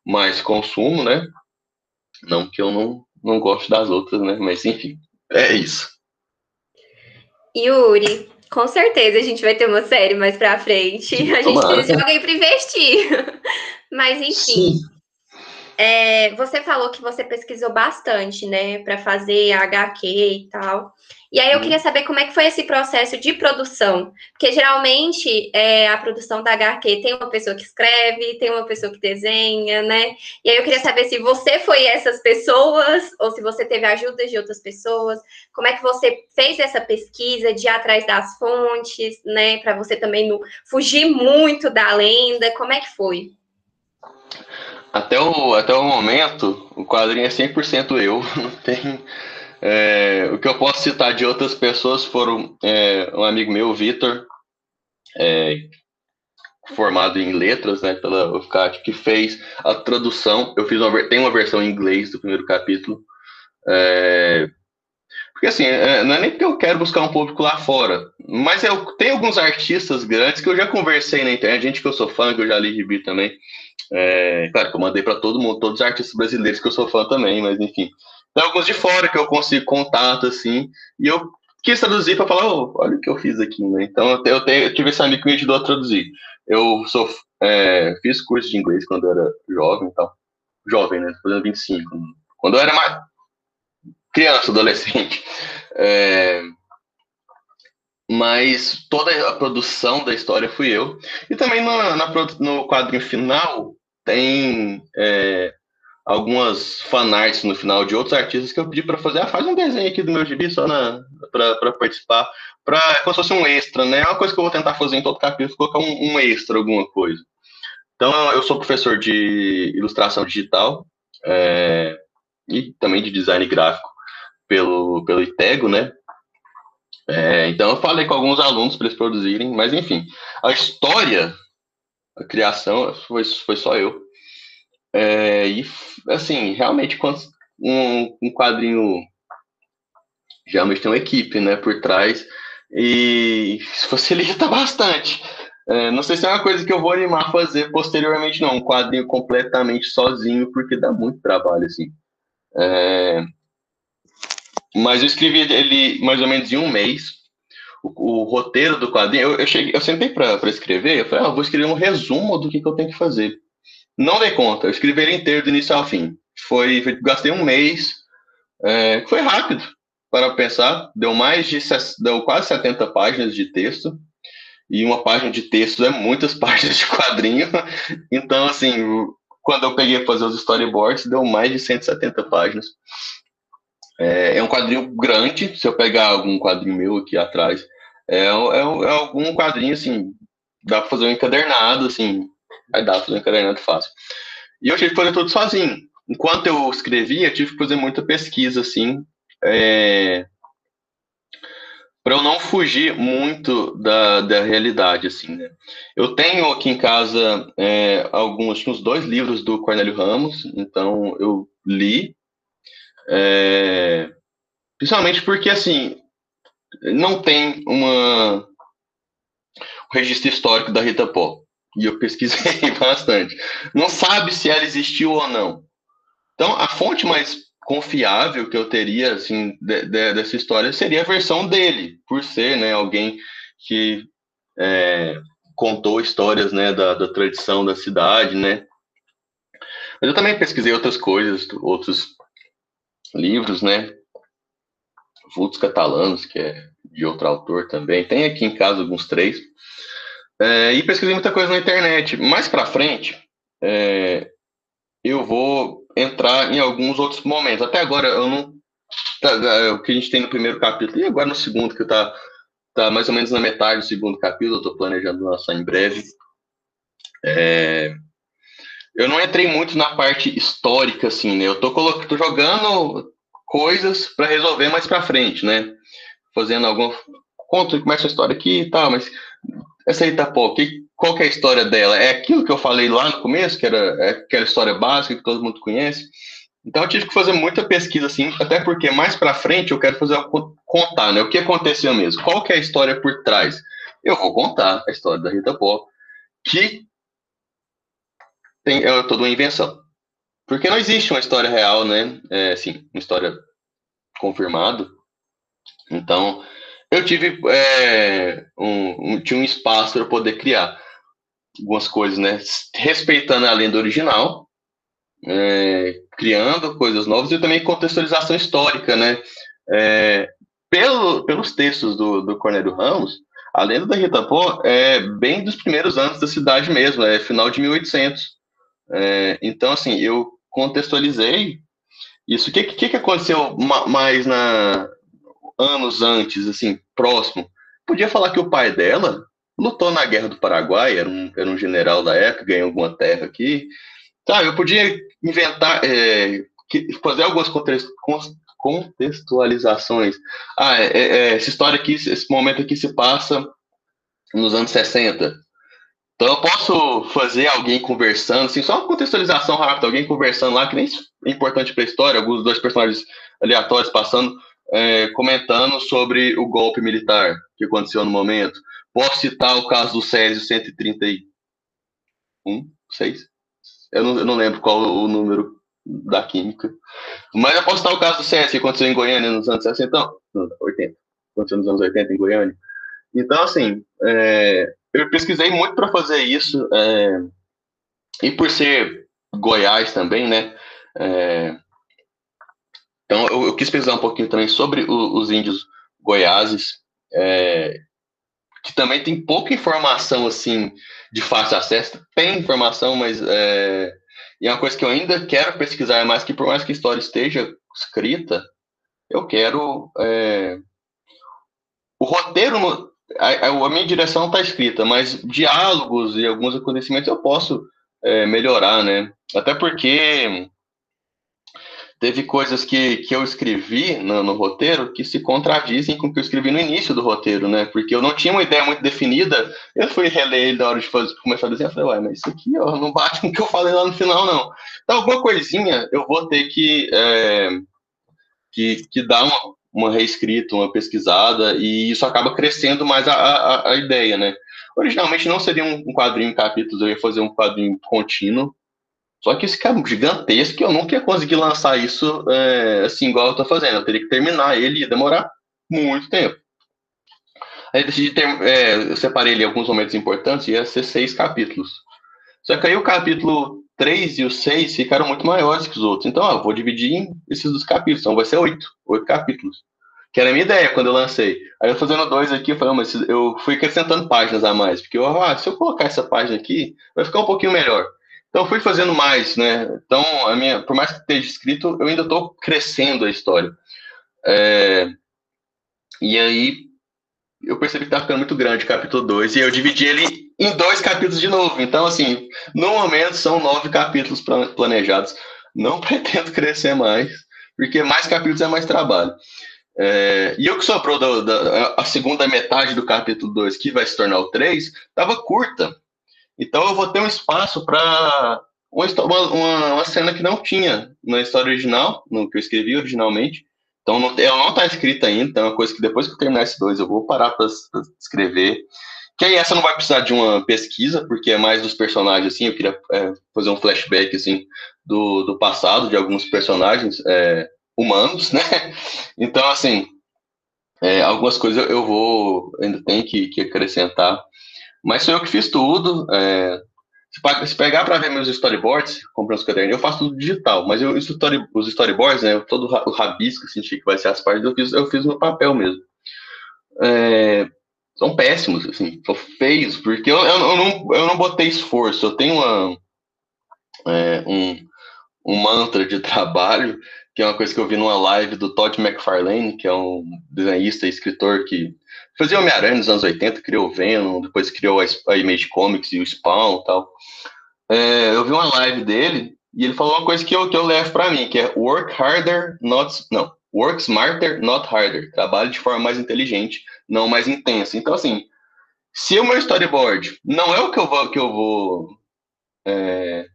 mais consumo, né? Não que eu não, não gosto das outras, né? Mas enfim, é isso. Yuri, com certeza a gente vai ter uma série mais pra frente. A gente precisa de alguém para investir. Mas enfim. Sim. É, você falou que você pesquisou bastante, né, para fazer HQ e tal. E aí eu uhum. queria saber como é que foi esse processo de produção, porque geralmente é, a produção da HQ tem uma pessoa que escreve, tem uma pessoa que desenha, né? E aí eu queria saber se você foi essas pessoas ou se você teve ajuda de outras pessoas. Como é que você fez essa pesquisa de ir atrás das fontes, né? Para você também não fugir muito da lenda. Como é que foi? Até o, até o momento, o quadrinho é 100% eu. Não tem. É, o que eu posso citar de outras pessoas foram é, um amigo meu, Vitor, é, formado em letras, né, pela UFCAT, que fez a tradução. Eu fiz uma, tem uma versão em inglês do primeiro capítulo. Porque assim, é, não é nem porque eu quero buscar um público lá fora, mas eu tenho alguns artistas grandes que eu já conversei na internet, gente que eu sou fã, que eu já li gibi também. É, claro que eu mandei para todo mundo, todos os artistas brasileiros que eu sou fã também, mas enfim. Tem alguns de fora que eu consigo contato, assim, e eu quis traduzir para falar, oh, olha o que eu fiz aqui, né? Então eu, tenho, eu, tenho, eu tive esse amigo que me ajudou a traduzir. Eu sou, é, fiz curso de inglês quando eu era jovem e tal. Jovem, né? Fazendo 25. Quando eu era mais criança, adolescente. É, mas toda a produção da história fui eu. E também na, na no quadrinho final tem é, algumas fanarts no final de outros artistas que eu pedi para fazer. Ah, faz um desenho aqui do meu gibi só para participar, para como se fosse um extra, né? É uma coisa que eu vou tentar fazer em todo capítulo, colocar um, um extra, alguma coisa. Então, eu sou professor de ilustração digital é, e também de design gráfico pelo, pelo ITEGO, né? É, então, eu falei com alguns alunos para eles produzirem, mas enfim, a história, a criação, foi, foi só eu. É, e, assim, realmente, quando um, um quadrinho geralmente tem uma equipe, né, por trás, e isso facilita bastante. É, não sei se é uma coisa que eu vou animar a fazer posteriormente, não, um quadrinho completamente sozinho, porque dá muito trabalho, assim. É, mas eu escrevi ele mais ou menos em um mês, o, o roteiro do quadrinho, eu, eu, cheguei, eu sentei para escrever, eu falei, ah, eu vou escrever um resumo do que, que eu tenho que fazer. Não dei conta, eu escrevi ele inteiro do início ao fim. Foi, gastei um mês, é, foi rápido para pensar, deu mais de, deu quase 70 páginas de texto, e uma página de texto é muitas páginas de quadrinho, então, assim, quando eu peguei para fazer os storyboards, deu mais de 170 páginas. É, é, um quadrinho grande, se eu pegar algum quadrinho meu aqui atrás, é, é, é algum quadrinho, assim, dá para fazer um encadernado, assim, Vai dar tudo encadernado fácil. E eu tive que fazer tudo sozinho. Enquanto eu escrevia, eu tive que fazer muita pesquisa, assim, é... para eu não fugir muito da, da realidade, assim, né? Eu tenho aqui em casa é, alguns, uns dois livros do Cornélio Ramos, então eu li, é... principalmente porque, assim, não tem uma um registro histórico da Rita Pó e eu pesquisei bastante, não sabe se ela existiu ou não. Então, a fonte mais confiável que eu teria assim de, de, dessa história seria a versão dele, por ser né, alguém que é, contou histórias né, da, da tradição da cidade, né. Mas eu também pesquisei outras coisas, outros livros, né, Vultos Catalanos, que é de outro autor também. Tem aqui em casa alguns três. É, e pesquisei muita coisa na internet. Mais para frente, é, eu vou entrar em alguns outros momentos. Até agora, eu não. Tá, é, o que a gente tem no primeiro capítulo, e agora no segundo, que está tá mais ou menos na metade do segundo capítulo, eu estou planejando lançar em breve. É, eu não entrei muito na parte histórica, assim, né? Eu tô, tô jogando coisas para resolver mais para frente, né? Fazendo algum. Conta, começa a história aqui e tal, mas essa Itapó, que, qual que é a história dela? É aquilo que eu falei lá no começo, que era é aquela história básica que todo mundo conhece. Então eu tive que fazer muita pesquisa assim, até porque mais para frente eu quero fazer contar, né? O que aconteceu mesmo? Qual que é a história por trás? Eu vou contar a história da Rita Pó, que tem é toda uma invenção. Porque não existe uma história real, né? É, assim, uma história confirmada. Então, eu tive é, um, um, tinha um espaço para poder criar algumas coisas, né? Respeitando a lenda original, é, criando coisas novas e também contextualização histórica, né? É, pelo, pelos textos do, do Cornélio Ramos, a lenda da Rita Pó é bem dos primeiros anos da cidade mesmo, é final de 1800. É, então, assim, eu contextualizei isso. O que, que, que aconteceu mais na, anos antes, assim, próximo, podia falar que o pai dela lutou na Guerra do Paraguai, era um, era um general da época, ganhou alguma terra aqui. Tá, eu podia inventar, é, fazer algumas contextualizações. Ah, é, é, essa história aqui, esse momento aqui se passa nos anos 60. Então eu posso fazer alguém conversando, assim, só uma contextualização rápida, alguém conversando lá, que nem é importante para a história, alguns dois personagens aleatórios passando, é, comentando sobre o golpe militar que aconteceu no momento. Posso citar o caso do Césio 131, 6? Eu não, eu não lembro qual o número da química. Mas eu posso citar o caso do Césio que aconteceu em Goiânia nos anos 60, não, 80. Aconteceu nos anos 80 em Goiânia. Então, assim, é, eu pesquisei muito para fazer isso. É, e por ser Goiás também, né? É, então, eu, eu, quis pesquisar um pouquinho também sobre o, os índios goiáses, é, que também tem pouca informação, assim, de fácil acesso. Tem informação, mas é, E é uma coisa que eu ainda quero pesquisar, mais que por mais que a história esteja escrita, eu quero. É... O roteiro, a, a, minha direção está escrita, mas diálogos e alguns acontecimentos eu posso é, melhorar, né? Até porque teve coisas que, que eu escrevi no, no, roteiro que se contradizem com o que eu escrevi no início do roteiro, né? Porque eu não tinha uma ideia muito definida. Eu fui reler ele na hora de fazer, começar a desenhar. Falei, uai, mas isso aqui ó, não bate com o que eu falei lá no final, não. Então, alguma coisinha eu vou ter que, é, que, que dar uma, uma reescrita, uma pesquisada, e isso acaba crescendo mais a, a, a ideia, né? Originalmente não seria um quadrinho em capítulos, eu ia fazer um quadrinho contínuo, só que esse cara é gigantesco, eu nunca ia conseguir lançar isso é, assim, igual eu tô fazendo. Eu teria que terminar ele e demorar muito tempo. Aí eu decidi ter, é, eu separei ele alguns momentos importantes, ia ser seis capítulos. Só que aí o capítulo 3 e o 6 ficaram muito maiores que os outros. Então, ó, vou dividir em esses dos capítulos. Então vai ser oito, oito capítulos. Que era a minha ideia quando eu lancei. Aí eu fazendo dois aqui, eu falei, mas eu fui acrescentando páginas a mais. Porque eu, ah, se eu colocar essa página aqui, vai ficar um pouquinho melhor. Então eu fui fazendo mais, né? Então, a minha, por mais que esteja escrito, eu ainda estou crescendo a história. É, e aí eu percebi que estava ficando muito grande o capítulo 2, e eu dividi ele em dois capítulos de novo. Então, assim, no momento são nove capítulos planejados. Não pretendo crescer mais, porque mais capítulos é mais trabalho. É, e o que sobrou da, da, a segunda metade do capítulo 2, que vai se tornar o 3, estava curta. Então eu vou ter um espaço para uma, uma, uma, cena que não tinha na história original, no que eu escrevi originalmente. Então não, ela não está escrita ainda, então é uma coisa que depois que eu terminar esse dois eu vou parar para escrever. Que aí essa não vai precisar de uma pesquisa, porque é mais dos personagens, assim, eu queria é, fazer um flashback, assim, do, do passado de alguns personagens é, humanos, né? Então, assim, é, algumas coisas eu vou, ainda tenho que, que acrescentar mas sou eu que fiz tudo. É, se pegar para ver meus storyboards, comprando os cadernos, eu faço tudo digital, mas eu, story, os storyboards, né, todo o rabisco, assim, que vai ser as partes, eu fiz, eu fiz no papel mesmo. É, são péssimos, assim, são feios, porque eu, eu, eu, não, eu não botei esforço, eu tenho uma, é, um, um mantra de trabalho, que é uma coisa que eu vi numa live do Todd McFarlane, que é um desenhista e escritor que fazia Homem-Aranha nos anos 80, criou o Venom, depois criou a Image Comics e o Spawn e tal. É, eu vi uma live dele e ele falou uma coisa que eu, que eu levo para mim, que é work harder, not... Não, work smarter, not harder. Trabalhe de forma mais inteligente, não mais intensa. Então, assim, se o meu storyboard não é o que eu vou... Que eu vou é,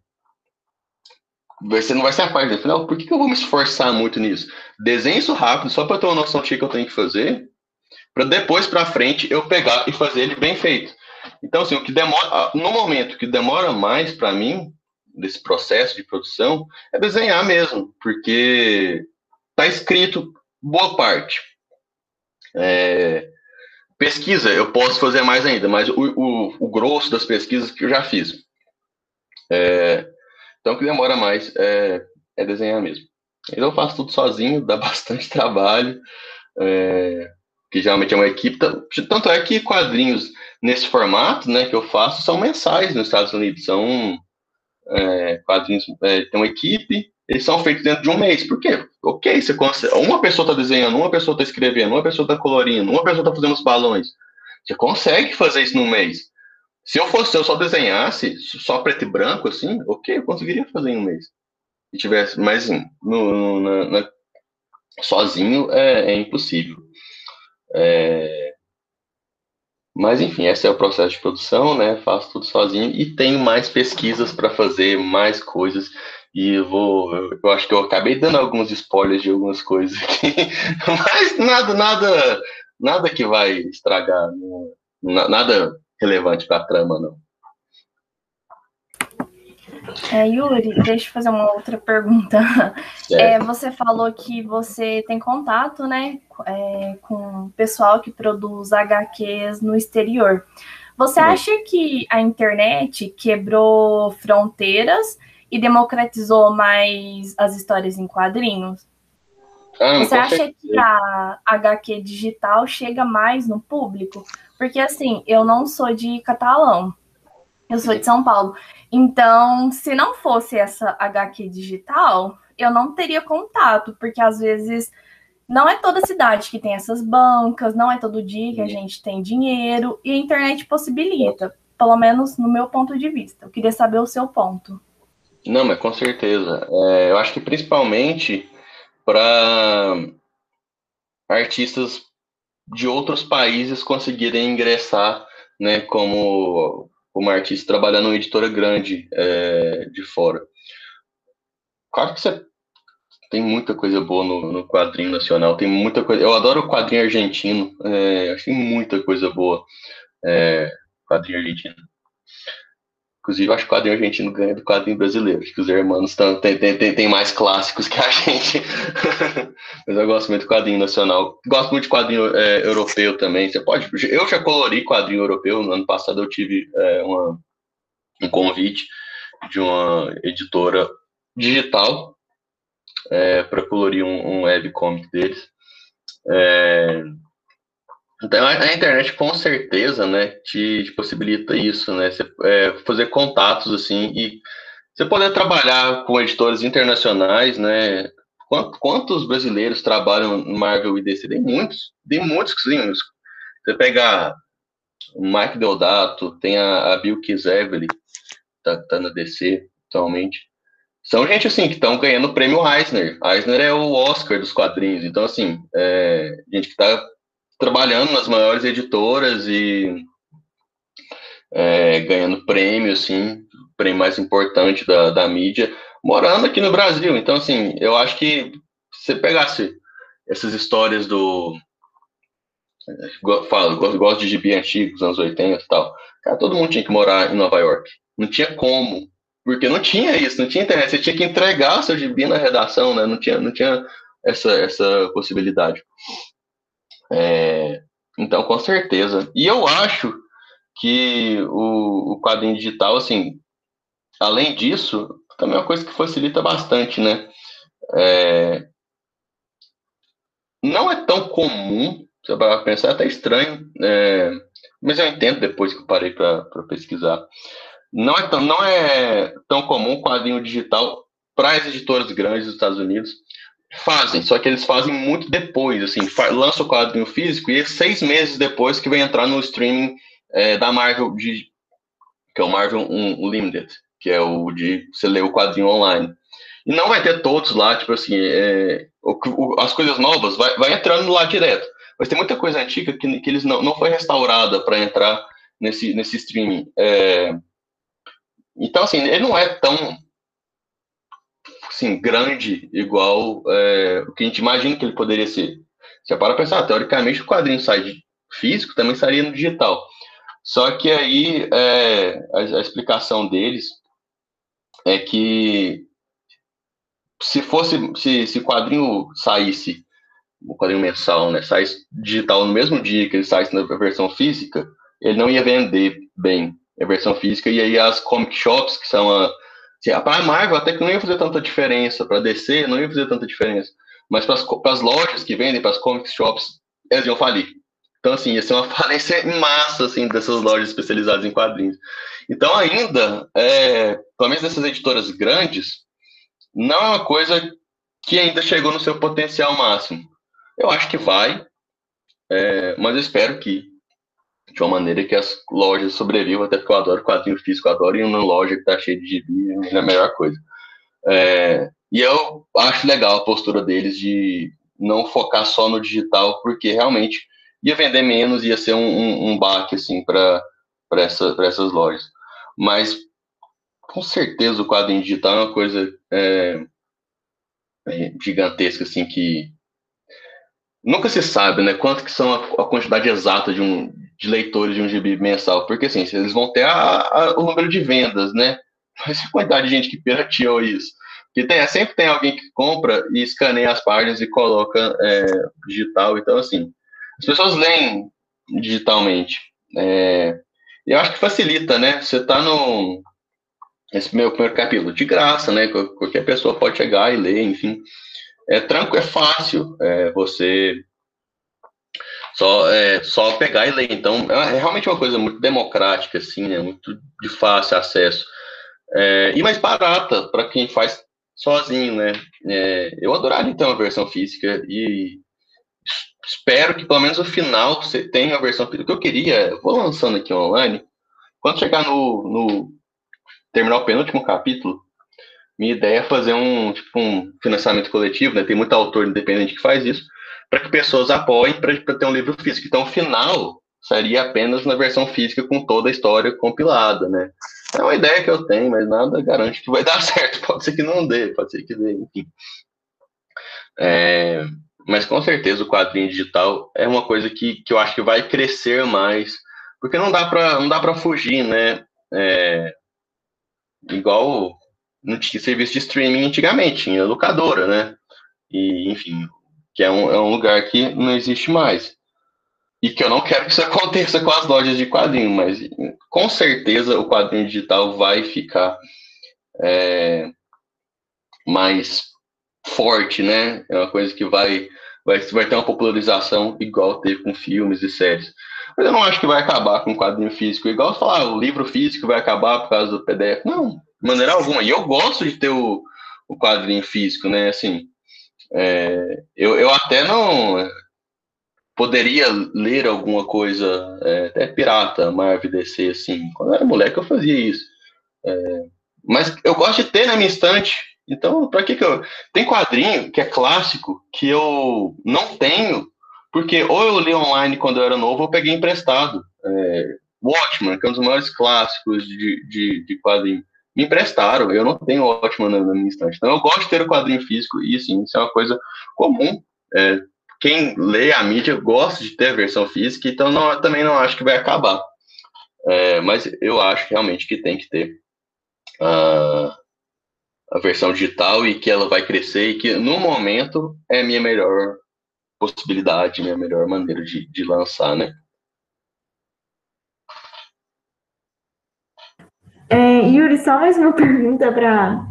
você não vai ser a parte do final, por que, que eu vou me esforçar muito nisso? Desenho isso rápido, só para ter uma noção do que eu tenho que fazer, para depois para frente eu pegar e fazer ele bem feito. Então, assim, o que demora, no momento que demora mais para mim, desse processo de produção, é desenhar mesmo, porque tá escrito boa parte. É, pesquisa, eu posso fazer mais ainda, mas o, o, o grosso das pesquisas que eu já fiz. É, então, o que demora mais é, é desenhar mesmo. Então, eu faço tudo sozinho, dá bastante trabalho. É, que geralmente é uma equipe. Tanto é que quadrinhos nesse formato, né, que eu faço, são mensais nos Estados Unidos. São é, quadrinhos, é, tem uma equipe, eles são feitos dentro de um mês. Por quê? Ok, você consegue, uma pessoa está desenhando, uma pessoa está escrevendo, uma pessoa está colorindo, uma pessoa está fazendo os balões. Você consegue fazer isso num mês. Se eu fosse, eu só desenhasse, só preto e branco, assim, ok, eu conseguiria fazer em um mês. Se tivesse, mas assim, no, no, na, sozinho é, é impossível. É... Mas enfim, esse é o processo de produção, né? Faço tudo sozinho e tenho mais pesquisas para fazer, mais coisas. E eu vou. Eu acho que eu acabei dando alguns spoilers de algumas coisas aqui, mas nada, nada, nada que vai estragar, nada relevante para a trama, não. É, Yuri, deixa eu fazer uma outra pergunta. É, você falou que você tem contato, né, é, com o pessoal que produz HQs no exterior. Você acha que a internet quebrou fronteiras e democratizou mais as histórias em quadrinhos? Ah, você acha que a HQ digital chega mais no público? Porque assim, eu não sou de catalão. Eu sou de São Paulo. Então, se não fosse essa HQ digital, eu não teria contato, porque às vezes não é toda cidade que tem essas bancas, não é todo dia que a gente tem dinheiro, e a internet possibilita, pelo menos no meu ponto de vista. Eu queria saber o seu ponto. Não, mas com certeza. É, eu acho que principalmente para artistas de outros países conseguirem ingressar né, como, como artista trabalhando em uma editora grande é, de fora. Claro que você tem muita coisa boa no, no, quadrinho nacional, tem muita coisa. Eu adoro o quadrinho argentino, é, acho muita coisa boa. É, quadrinho argentino. Inclusive, acho que o quadrinho argentino ganha do quadrinho brasileiro. Acho que os irmãos têm, têm, têm, têm mais clássicos que a gente. Mas eu gosto muito do quadrinho nacional. Gosto muito de quadrinho é, europeu também. Você pode. Eu já colori quadrinho europeu. No ano passado eu tive é, uma, um convite de uma editora digital é, para colorir um, um webcomic deles. É, então, a internet com certeza, né, te, te possibilita isso, né, você, é, fazer contatos, assim, e você poder trabalhar com editores internacionais, né, quantos brasileiros trabalham no Marvel e DC? Tem muitos, tem muitos, sim, você pega o Mike Deodato, tem a, a Bill Kizevely, tá, tá na DC atualmente, são gente, assim, que estão ganhando o prêmio Eisner, Eisner é o Oscar dos quadrinhos, então, assim, é, gente que está trabalhando nas maiores editoras e é, ganhando prêmio, assim, prêmio mais importante da, da mídia, morando aqui no Brasil. Então, assim, eu acho que se você pegasse essas histórias do. Falo, gosto de gibi antigos, anos 80 e tal. Cara, todo mundo tinha que morar em Nova York. Não tinha como. Porque não tinha isso, não tinha internet. Você tinha que entregar seu gibi na redação, né? Não tinha, não tinha essa, essa possibilidade. É, então, com certeza. E eu acho que o, o quadrinho digital, assim, além disso, também é uma coisa que facilita bastante, né? É, não é tão comum, você vai pensar é até estranho, é, mas eu entendo depois que eu parei para pesquisar. Não é, tão, não é tão comum quadrinho digital para as editoras grandes dos Estados Unidos. Fazem, só que eles fazem muito depois, assim, lança o quadrinho físico e é seis meses depois que vai entrar no streaming é, da Marvel, de, que é o Marvel Unlimited, que é o de você ler o quadrinho online. E não vai ter todos lá, tipo assim, é, o, o, as coisas novas vai, vai entrando lá direto. Mas tem muita coisa antiga que, que eles não, não foi restaurada para entrar nesse, nesse streaming. É, então, assim, ele não é tão assim, grande igual é, o que a gente imagina que ele poderia ser. Você para pensar, teoricamente o quadrinho sai físico, também sairia no digital. Só que aí é, a, a, explicação deles é que se fosse, se, se quadrinho saísse, o quadrinho mensal, né, saísse digital no mesmo dia que ele saísse na versão física, ele não ia vender bem a versão física, e aí as comic shops, que são a, para a Marvel até que não ia fazer tanta diferença, para DC não ia fazer tanta diferença, mas para as lojas que vendem, para as comic shops, elas iam falir. Então, assim, ia ser uma falência em massa, assim, dessas lojas especializadas em quadrinhos. Então, ainda, é, pelo menos dessas editoras grandes, não é uma coisa que ainda chegou no seu potencial máximo. Eu acho que vai, é, mas eu espero que de uma maneira que as lojas sobrevivam, até porque eu adoro quadrinho físico, adoro ir numa loja que tá cheia de gibi, é a melhor coisa. É, e eu acho legal a postura deles de não focar só no digital, porque realmente ia vender menos, ia ser um, um, um baque, assim, para essa, essas lojas. Mas, com certeza, o quadrinho digital é uma coisa é, é gigantesca, assim, que nunca se sabe, né, quanto que são a, a quantidade exata de um, de leitores de um gibi mensal, porque assim, eles vão ter a, a, o número de vendas, né? Mas a quantidade de gente que pirateou isso. Porque tem, sempre tem alguém que compra e escaneia as páginas e coloca é, digital. Então, assim, as pessoas leem digitalmente. É, eu acho que facilita, né? Você tá no. Esse meu primeiro capítulo, de graça, né? Qualquer pessoa pode chegar e ler, enfim. É tranquilo, é fácil é, você Só, é, só pegar e ler. Então, é, é realmente uma coisa muito democrática, assim, né? Muito de fácil acesso. É, e mais barata para quem faz sozinho, né? É, eu adoraria ter uma versão física e espero que pelo menos no final você tenha a versão física. O que eu queria, eu vou lançando aqui online, quando chegar no, no terminar o penúltimo capítulo, minha ideia é fazer um, tipo, um financiamento coletivo, né? Tem muito autor independente que faz isso, para que pessoas apoiem para ter um livro físico. Então, o final seria apenas na versão física com toda a história compilada, né? É uma ideia que eu tenho, mas nada garante que vai dar certo. Pode ser que não dê, pode ser que dê, enfim. É, mas com certeza o quadrinho digital é uma coisa que, que eu acho que vai crescer mais, porque não dá para não dá para fugir, né? É, igual não tinha serviço de streaming antigamente, tinha locadora, né? E enfim, que é um, é um lugar que não existe mais. E que eu não quero que isso aconteça com as lojas de quadrinho, mas com certeza o quadrinho digital vai ficar é, mais forte, né? É uma coisa que vai, vai, vai ter uma popularização igual teve com filmes e séries. Mas eu não acho que vai acabar com o quadrinho físico, igual falar, o livro físico vai acabar por causa do PDF. Não, de maneira alguma. E eu gosto de ter o, o quadrinho físico, né? Assim, é, eu, eu até não poderia ler alguma coisa, é, até pirata, Marvel DC, assim. Quando eu era moleque eu fazia isso. É, mas eu gosto de ter na minha estante. Então, para que que eu... Tem quadrinho que é clássico, que eu não tenho, porque ou eu li online quando eu era novo, ou eu peguei emprestado. É, Watchman, que é um dos maiores clássicos de, de, de quadrinho, me emprestaram. Eu não tenho Watchman na, na minha estante. Então, eu gosto de ter o quadrinho físico, e sim, isso é uma coisa comum. É, quem lê a mídia gosta de ter a versão física, então não, também não acho que vai acabar. É, mas eu acho realmente que tem que ter a, a versão digital e que ela vai crescer e que no momento é a minha melhor possibilidade, minha melhor maneira de, de lançar, né? É, Yuri, só mais uma pergunta para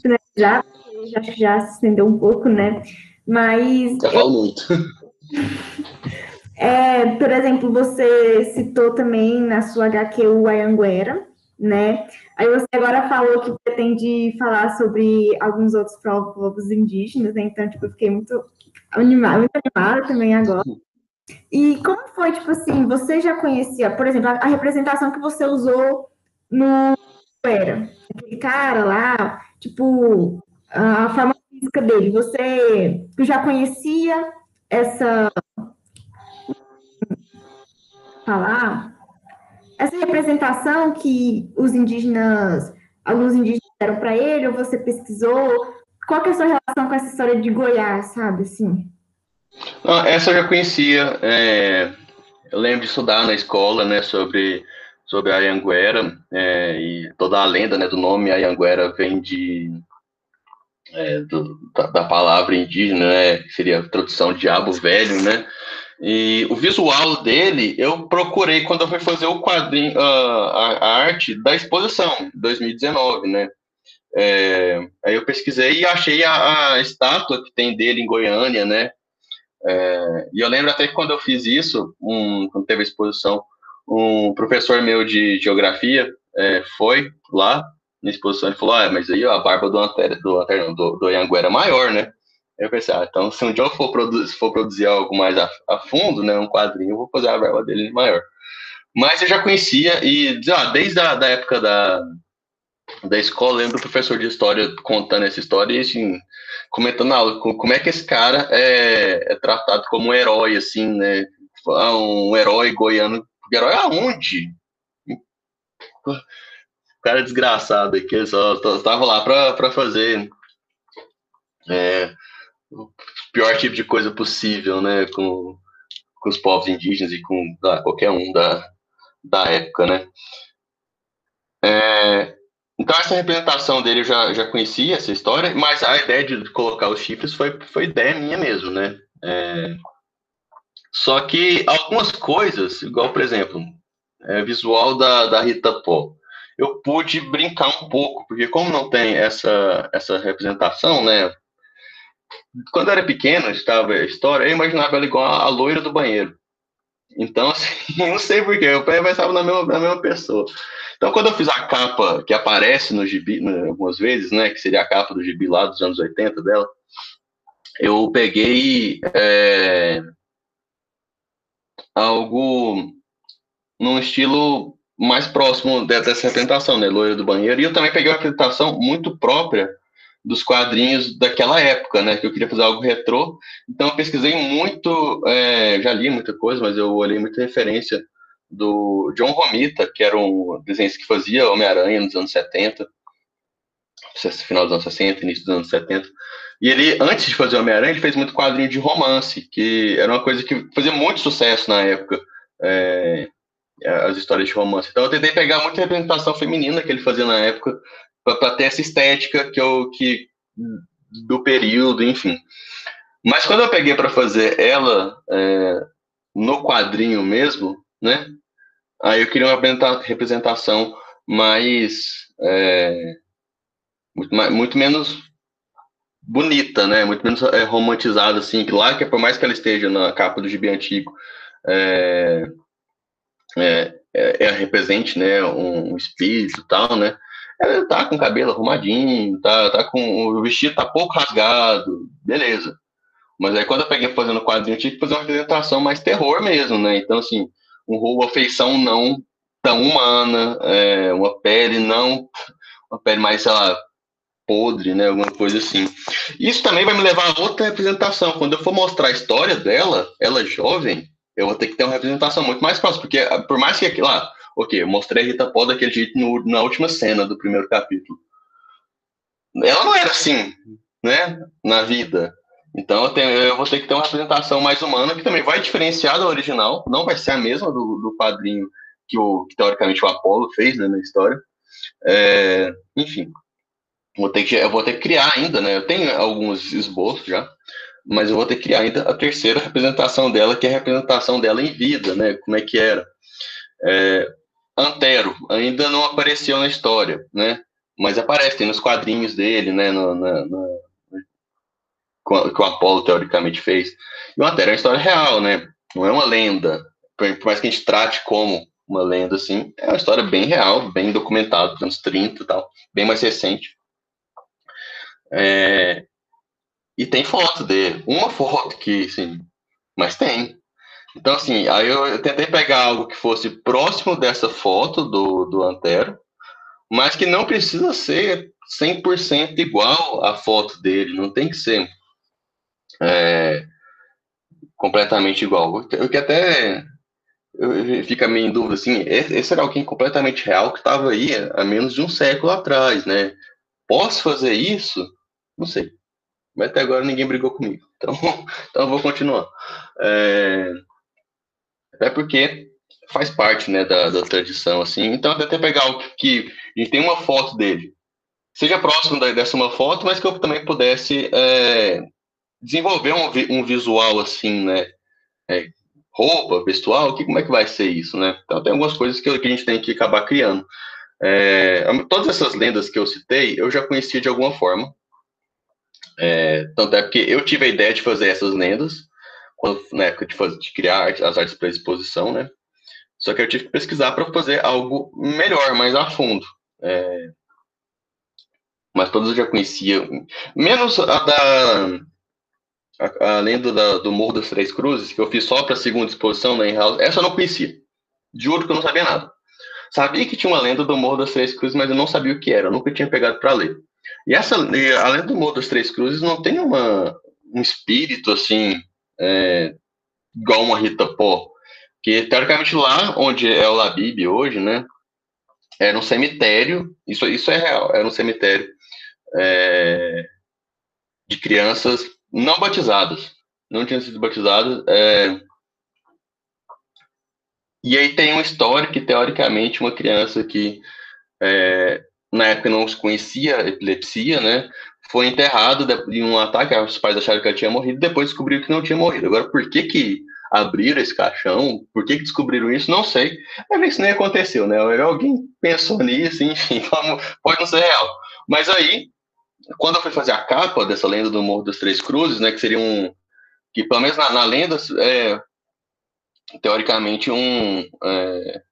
finalizar, já acho que já se estendeu um pouco, né? Mas. Já falo muito. É, por exemplo, você citou também na sua HQ o Ayanguera, né? Aí você agora falou que pretende falar sobre alguns outros povos indígenas, né? Então, tipo, eu fiquei muito animada, muito animada também agora. E como foi, tipo assim, você já conhecia, por exemplo, a, a representação que você usou no Era? Aquele cara lá, tipo, a forma física dele, você já conhecia essa falar essa representação que os indígenas, alguns indígenas deram para ele, ou você pesquisou? Qual que é a sua relação com essa história de Goiás, sabe, assim? Não, essa eu já conhecia. É, eu lembro de estudar na escola, né, sobre sobre a Anhanguera, é, e toda a lenda né, do nome Anhanguera vem de é, do, da, da, palavra indígena, né, que seria a tradução diabo velho, né? E o visual dele, eu procurei quando eu fui fazer o quadrinho, a, a arte da exposição, 2019, né? É, aí eu pesquisei e achei a, a, estátua que tem dele em Goiânia, né? É, e eu lembro até que quando eu fiz isso, um, quando teve a exposição, um professor meu de geografia é, foi lá na exposição e falou, ah, mas aí a barba do Antero, do, do, do Anhanguera é maior, né? Eu pensei, ah, então se um dia eu for, for produzir algo mais a, a, fundo, né, um quadrinho, eu vou fazer a barba dele maior. Mas eu já conhecia, e ah, desde a da época da, da escola, lembro do professor de história contando essa história e assim, comentando aula como é que esse cara é, é tratado como um herói, assim, né? Ah, um herói goiano. Herói aonde? cara desgraçado aqui, só tava lá para fazer é, o pior tipo de coisa possível, né, com, com os povos indígenas e com qualquer um da, da época, né. É, então essa representação dele eu já, já conhecia, essa história, mas a ideia de colocar os chifres foi, foi ideia minha mesmo, né. É, só que algumas coisas, igual, por exemplo, é, visual da, da Rita Pó, eu pude brincar um pouco, porque como não tem essa, essa representação, né? Quando eu era pequeno, estava a história, eu imaginava ela igual a loira do banheiro. Então, assim, não sei porquê, eu pensava na mesma, na mesma pessoa. Então, quando eu fiz a capa que aparece no gibi, né, algumas vezes, né, que seria a capa do gibi lá dos anos 80 dela, eu peguei é, algo num estilo mais próximo dessa representação, né, loira do banheiro, e eu também peguei uma representação muito própria dos quadrinhos daquela época, né? Que eu queria fazer algo retrô. Então eu pesquisei muito, é, já li muita coisa, mas eu olhei muita referência do John Romita, que era um desenhista que fazia Homem-Aranha nos anos 70, final dos anos 60, início dos anos 70. E ele, antes de fazer Homem-Aranha, ele fez muito quadrinho de romance, que era uma coisa que fazia muito sucesso na época. É, as histórias de romance. Então eu tentei pegar muita representação feminina que ele fazia na época para ter essa estética que eu que do período, enfim. Mas quando eu peguei para fazer ela é, no quadrinho mesmo, né? Aí eu queria uma representação mais é, muito, mais, muito menos bonita, né? Muito menos é, romantizada, assim. Que lá, que por mais que ela esteja na capa do gibi antigo, é, é, é, é represente, né? Um, um espírito e tal, né? Ela tá com o cabelo arrumadinho, tá, tá com o vestido tá pouco rasgado, beleza. Mas aí quando eu peguei fazendo o quadrinho, eu tive que fazer uma representação mais terror mesmo, né? Então, assim, um roubo, feição não tão humana, é, uma pele não, uma pele mais, sei lá, podre, né? Alguma coisa assim. Isso também vai me levar a outra representação. Quando eu for mostrar a história dela, ela jovem, eu vou ter que ter uma representação muito mais próxima, porque por mais que aquilo lá, ok, eu mostrei a Rita Paul daquele jeito no, na última cena do primeiro capítulo. Ela não era assim, né, na vida. Então eu, tenho, eu, vou ter que ter uma representação mais humana que também vai diferenciar da original, não vai ser a mesma do, do que, o, que teoricamente o Apollo fez né, na história. É, enfim, vou ter que, eu vou ter que criar ainda, né? Eu tenho alguns esboços já, mas eu vou ter que criar ainda a terceira representação dela, que é a representação dela em vida, né? Como é que era. É, Antero ainda não apareceu na história, né? Mas aparece, tem nos quadrinhos dele, né? No, na, que o Apolo teoricamente fez. E o Antero é uma história real, né? Não é uma lenda. Por mais que a gente trate como uma lenda, assim, é uma história bem real, bem documentada, dos anos 30 e tal, bem mais recente. É... E tem foto dele. Uma foto que, assim, mas tem. Então, assim, aí eu, eu, tentei pegar algo que fosse próximo dessa foto do, do Antero, mas que não precisa ser 100% igual à foto dele, não tem que ser é, completamente igual. O que até fica meio em dúvida, assim, esse era alguém completamente real que estava aí há menos de um século atrás, né? Posso fazer isso? Não sei. Mas até agora ninguém brigou comigo. Então, então eu vou continuar. É, até porque faz parte, né, da, da tradição, assim. Então, até pegar o que a gente tem uma foto dele, seja próximo da, dessa uma foto, mas que eu também pudesse é, desenvolver um, um, visual, assim, né, é, roupa, vestual, que, como é que vai ser isso, né? Então, tem algumas coisas que, que a gente tem que acabar criando. É, todas essas lendas que eu citei, eu já conhecia de alguma forma. É, tanto é porque eu tive a ideia de fazer essas lendas, quando, na época de, fazer, de criar as artes para exposição, né? Só que eu tive que pesquisar para fazer algo melhor, mais a fundo. É... Mas todas eu já conhecia, menos a da. A, a lenda da, do Morro das Três Cruzes, que eu fiz só para a segunda exposição na House, essa eu não conhecia. Juro que eu não sabia nada. Sabia que tinha uma lenda do Morro das Três Cruzes, mas eu não sabia o que era, eu nunca tinha pegado para ler. E essa, a lenda do Morro das Três Cruzes não tem uma, um espírito assim é, igual uma Rita Pó. Que teoricamente lá onde é o Labib hoje, né? Era um cemitério, isso, isso é real, era um cemitério é, de crianças não batizadas, não tinham sido batizadas. É, e aí tem uma história que, teoricamente, uma criança que é, na época não se conhecia epilepsia, né? foi enterrado em um ataque, os pais acharam que ela tinha morrido, depois descobriram que não tinha morrido. Agora, por que que abriram esse caixão? Por que que descobriram isso? Não sei. Mas isso nem aconteceu, né? Alguém pensou nisso, enfim, pode não ser real. Mas aí, quando eu fui fazer a capa dessa lenda do Morro das Três Cruzes, né, que seria um... que pelo menos na, na lenda, é, teoricamente, um, é,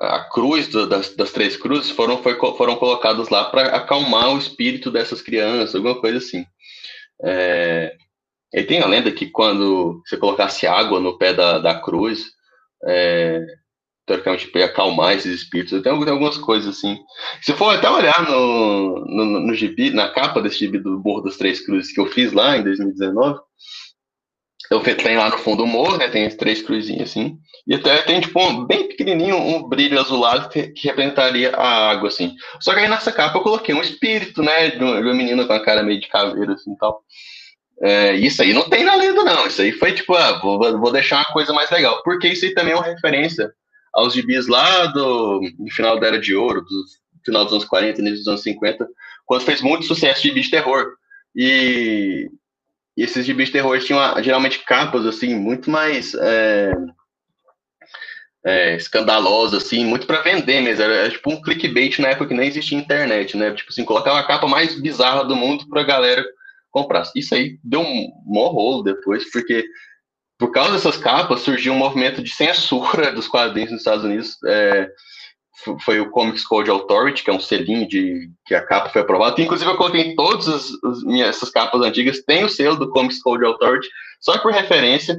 a cruz do, das, das, três cruzes foram, foi, foram colocados lá para acalmar o espírito dessas crianças, alguma coisa assim. É, e tem a lenda que quando você colocasse água no pé da, da cruz, é, teoricamente para acalmar esses espíritos. Tem algumas coisas assim. Se for até olhar no, no, no gibi, na capa desse gibi do Morro das Três Cruzes que eu fiz lá em 2019, eu tem lá no fundo o morro, né? Tem as três cruzinhas assim. E até tem, tipo, um, bem pequenininho, um brilho azulado que, que, representaria a água, assim. Só que aí nessa capa eu coloquei um espírito, né? De uma, de uma menina com a cara meio de caveira, assim, tal. É, isso aí não tem na lenda, não. Isso aí foi, tipo, ah, vou, vou deixar uma coisa mais legal. Porque isso aí também é uma referência aos gibis lá do, do final da Era de Ouro, do final dos anos 40, início dos anos 50, quando fez muito sucesso de gibi de terror. E e esses gibis de terror tinham geralmente capas, assim, muito mais é, é, escandalosas, assim, muito para vender mesmo. Era, era, tipo um clickbait na época que nem existia internet, né? Tipo assim, colocar a capa mais bizarra do mundo pra galera comprar. Isso aí deu um mó rolo depois, porque por causa dessas capas surgiu um movimento de censura dos quadrinhos nos Estados Unidos. É, foi o Comics Code Authority, que é um selinho de que a capa foi aprovada. Inclusive, eu coloquei todas as, as minhas, essas capas antigas, tem o selo do Comics Code Authority, só por referência.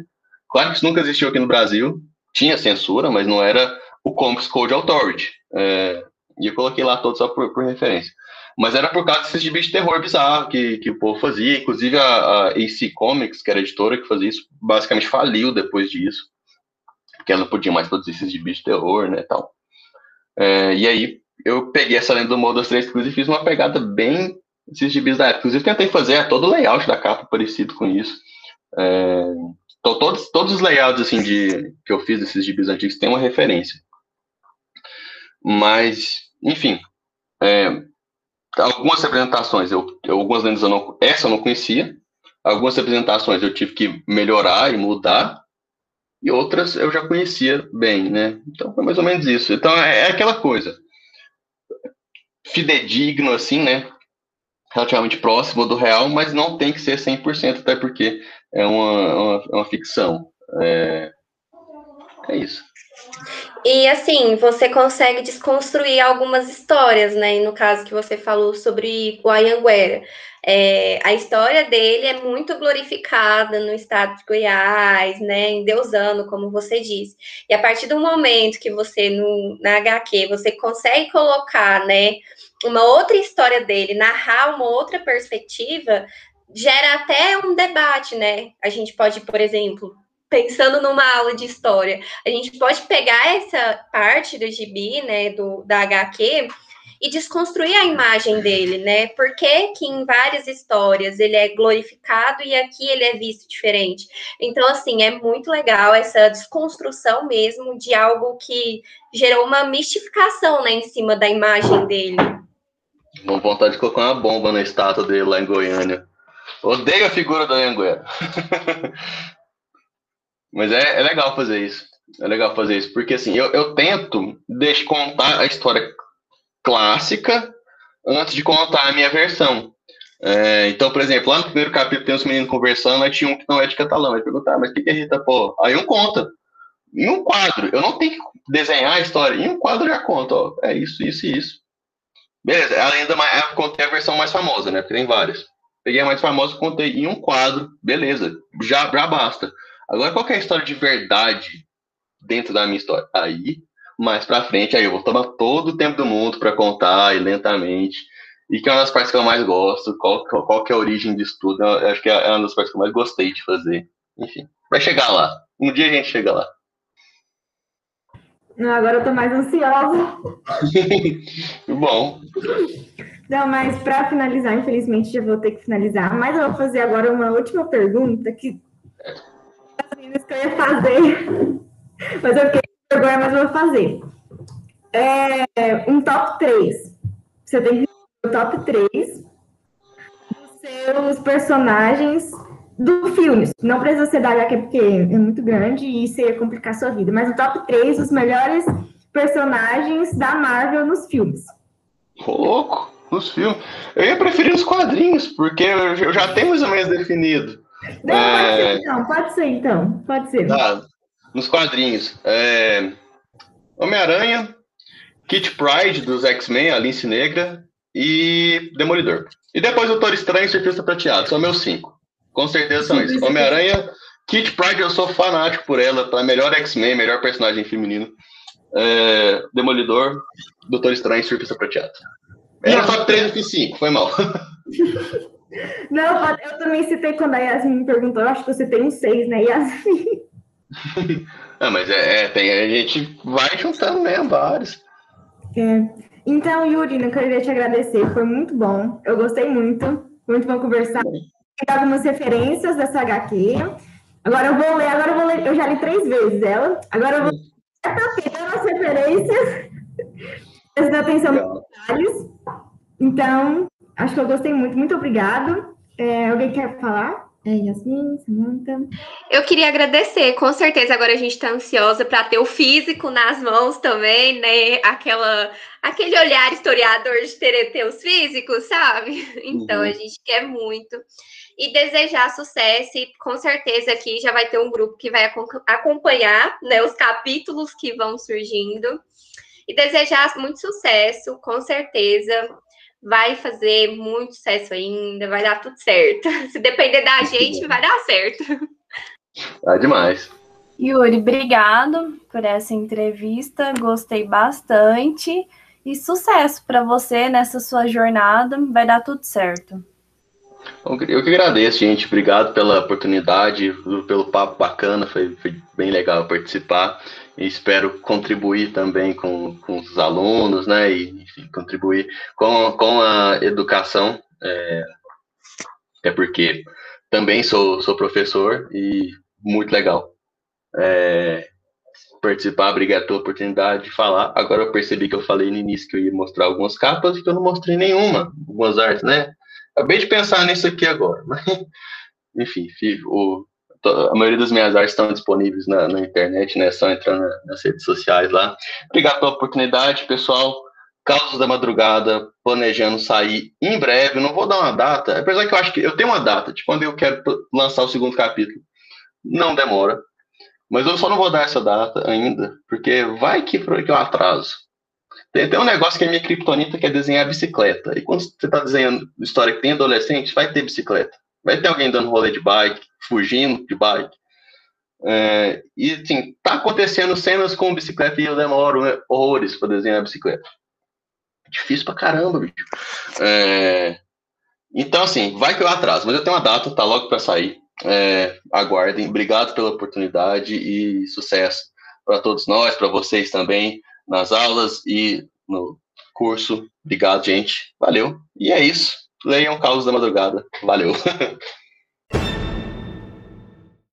Claro que isso nunca existiu aqui no Brasil, tinha censura, mas não era o Comics Code Authority. É, e eu coloquei lá todos só por, por, referência. Mas era por causa desses gibis de terror bizarro que, que o povo fazia. Inclusive a, a AC Comics, que era a editora que fazia isso, basicamente faliu depois disso. Porque ela não podia mais produzir esses gibis de terror, né, tal. É, e aí eu peguei essa lenda do Morro das Três Cruzes e fiz uma pegada bem esses gibis da época. Inclusive tentei fazer todo o layout da capa parecido com isso. É, todos, todos os layouts assim, de, que eu fiz desses gibis antigos têm uma referência. Mas, enfim, é, algumas representações, eu, algumas lendas eu não, essa eu não conhecia, algumas representações eu tive que melhorar e mudar, e outras eu já conhecia bem, né? Então foi mais ou menos isso. Então é, é aquela coisa. Fidedigno, assim, né? Relativamente próximo do real, mas não tem que ser 100%, até porque é uma, uma, uma ficção. É, é isso. E assim, você consegue desconstruir algumas histórias, né? E no caso que você falou sobre o Ayanguera. É, a história dele é muito glorificada no estado de Goiás, né, em Deusano, como você disse. E a partir do momento que você, no, na HQ, você consegue colocar, né, uma outra história dele, narrar uma outra perspectiva, gera até um debate, né? A gente pode, por exemplo, pensando numa aula de história, a gente pode pegar essa parte do gibi, né, do, da HQ, e desconstruir a imagem dele, né? Por que, que em várias histórias ele é glorificado e aqui ele é visto diferente? Então, assim, é muito legal essa desconstrução mesmo de algo que gerou uma mistificação né, em cima da imagem dele. Com vontade de colocar uma bomba na estátua dele lá em Goiânia. Odeio a figura da Anguera. Mas é, é legal fazer isso. É legal fazer isso, porque assim, eu, eu tento deixar contar a história clássica antes de contar a minha versão. É, então, por exemplo, lá no primeiro capítulo tem os meninos conversando, aí tinha um que não é de catalão. Aí perguntar, ah, mas o que, que é Rita Pô? Aí um conta. Em um quadro, eu não tenho que desenhar a história, em um quadro já conta, ó, é isso, isso e isso. Beleza, ainda mais, eu contei a versão mais famosa, né? Porque tem várias. Peguei a mais famosa, contei em um quadro, beleza, já, já basta. Agora, qual é a história de verdade dentro da minha história? Aí mais pra frente, aí eu vou tomar todo o tempo do mundo para contar e lentamente. E que é uma das partes que eu mais gosto, qual, qual que é a origem disso tudo, eu acho que é uma das partes que eu mais gostei de fazer. Enfim, vai chegar lá. Um dia a gente chega lá. Não, agora eu tô mais ansiosa. Bom. Não, mas para finalizar, infelizmente já vou ter que finalizar, mas eu vou fazer agora uma última pergunta que as meninas que eu ia fazer, mas eu fiquei agora, mas eu vou fazer. É um top 3. Você tem que o top 3 dos seus personagens do filme. Não precisa ser da HQ, porque é muito grande e isso ia complicar sua vida. Mas o top 3 dos melhores personagens da Marvel nos filmes. Louco, nos filmes. Eu ia preferir os quadrinhos, porque eu já tenho mais ou menos definido. Não, é... pode ser então, pode ser então, pode ser. Tá. nos quadrinhos. É, Homem-Aranha, Kit Pride dos X-Men, a Lince Negra e Demolidor. E depois Doutor Estranho e Surfista Prateado. São meus cinco. Com certeza são esses. Homem-Aranha, Kit Pride, eu sou fanático por ela, para melhor X-Men, melhor personagem feminino. É, Demolidor, Doutor Estranho e Surfista Prateado. Era top 3 e 5, foi mal. Não, eu também citei quando a Yasmin me perguntou, eu acho que você tem um 6, né, Yasmin? ah, mas é, é, tem, a gente vai juntando né, vários. É. Então, Yuri, eu queria te agradecer, foi muito bom. Eu gostei muito, muito bom conversar. Tem algumas referências dessa HQ. Agora eu vou ler, agora eu vou ler, eu já li três vezes ela. Agora eu vou ler as referências, prestando atenção nos detalhes. Então, acho que eu gostei muito. Muito obrigado. É, alguém quer falar? É, Yasmin, Samantha. Eu queria agradecer, com certeza agora a gente está ansiosa para ter o físico nas mãos também, né? Aquela, aquele olhar historiador de ter, ter os físicos, sabe? Então uhum. a gente quer muito. E desejar sucesso, e com certeza aqui já vai ter um grupo que vai acompanhar né, os capítulos que vão surgindo. E desejar muito sucesso, com certeza vai fazer muito sucesso ainda, vai dar tudo certo. Se depender da gente, vai dar certo. Vai demais. Yuri, obrigado por essa entrevista, gostei bastante e sucesso para você nessa sua jornada, vai dar tudo certo. Eu que agradeço, gente. Obrigado pela oportunidade, pelo papo bacana, foi, foi bem legal participar espero contribuir também com, com os alunos, né, e enfim, contribuir com, com a educação, é, é porque também sou, sou professor e muito legal é, participar, obrigado pela oportunidade de falar. Agora eu percebi que eu falei no início que eu ia mostrar algumas capas e que eu não mostrei nenhuma, algumas artes, né? Acabei de pensar nisso aqui agora, mas enfim, o, a maioria das minhas artes estão disponíveis na, na internet, né? Só entrando nas redes sociais lá. Obrigado pela oportunidade, pessoal. Causos da Madrugada, planejando sair em breve. Não vou dar uma data, apesar que eu acho que eu tenho uma data de quando eu quero lançar o segundo capítulo. Não demora. Mas eu só não vou dar essa data ainda, porque vai que, que eu atraso. Tem até um negócio que é minha criptonita, que é desenhar bicicleta. E quando você está desenhando história que tem adolescente, vai ter bicicleta. Vai ter alguém dando rolê de bike, fugindo de bike. É, e, assim, tá acontecendo cenas com bicicleta e eu demoro né, horrores para desenhar a bicicleta. Difícil pra caramba, bicho. É, então, assim, vai que eu atraso, mas eu tenho uma data, tá logo para sair. É, aguardem. Obrigado pela oportunidade e sucesso para todos nós, para vocês também, nas aulas e no curso. Obrigado, gente. Valeu. E é isso. Leiam Caos da Madrugada. Valeu.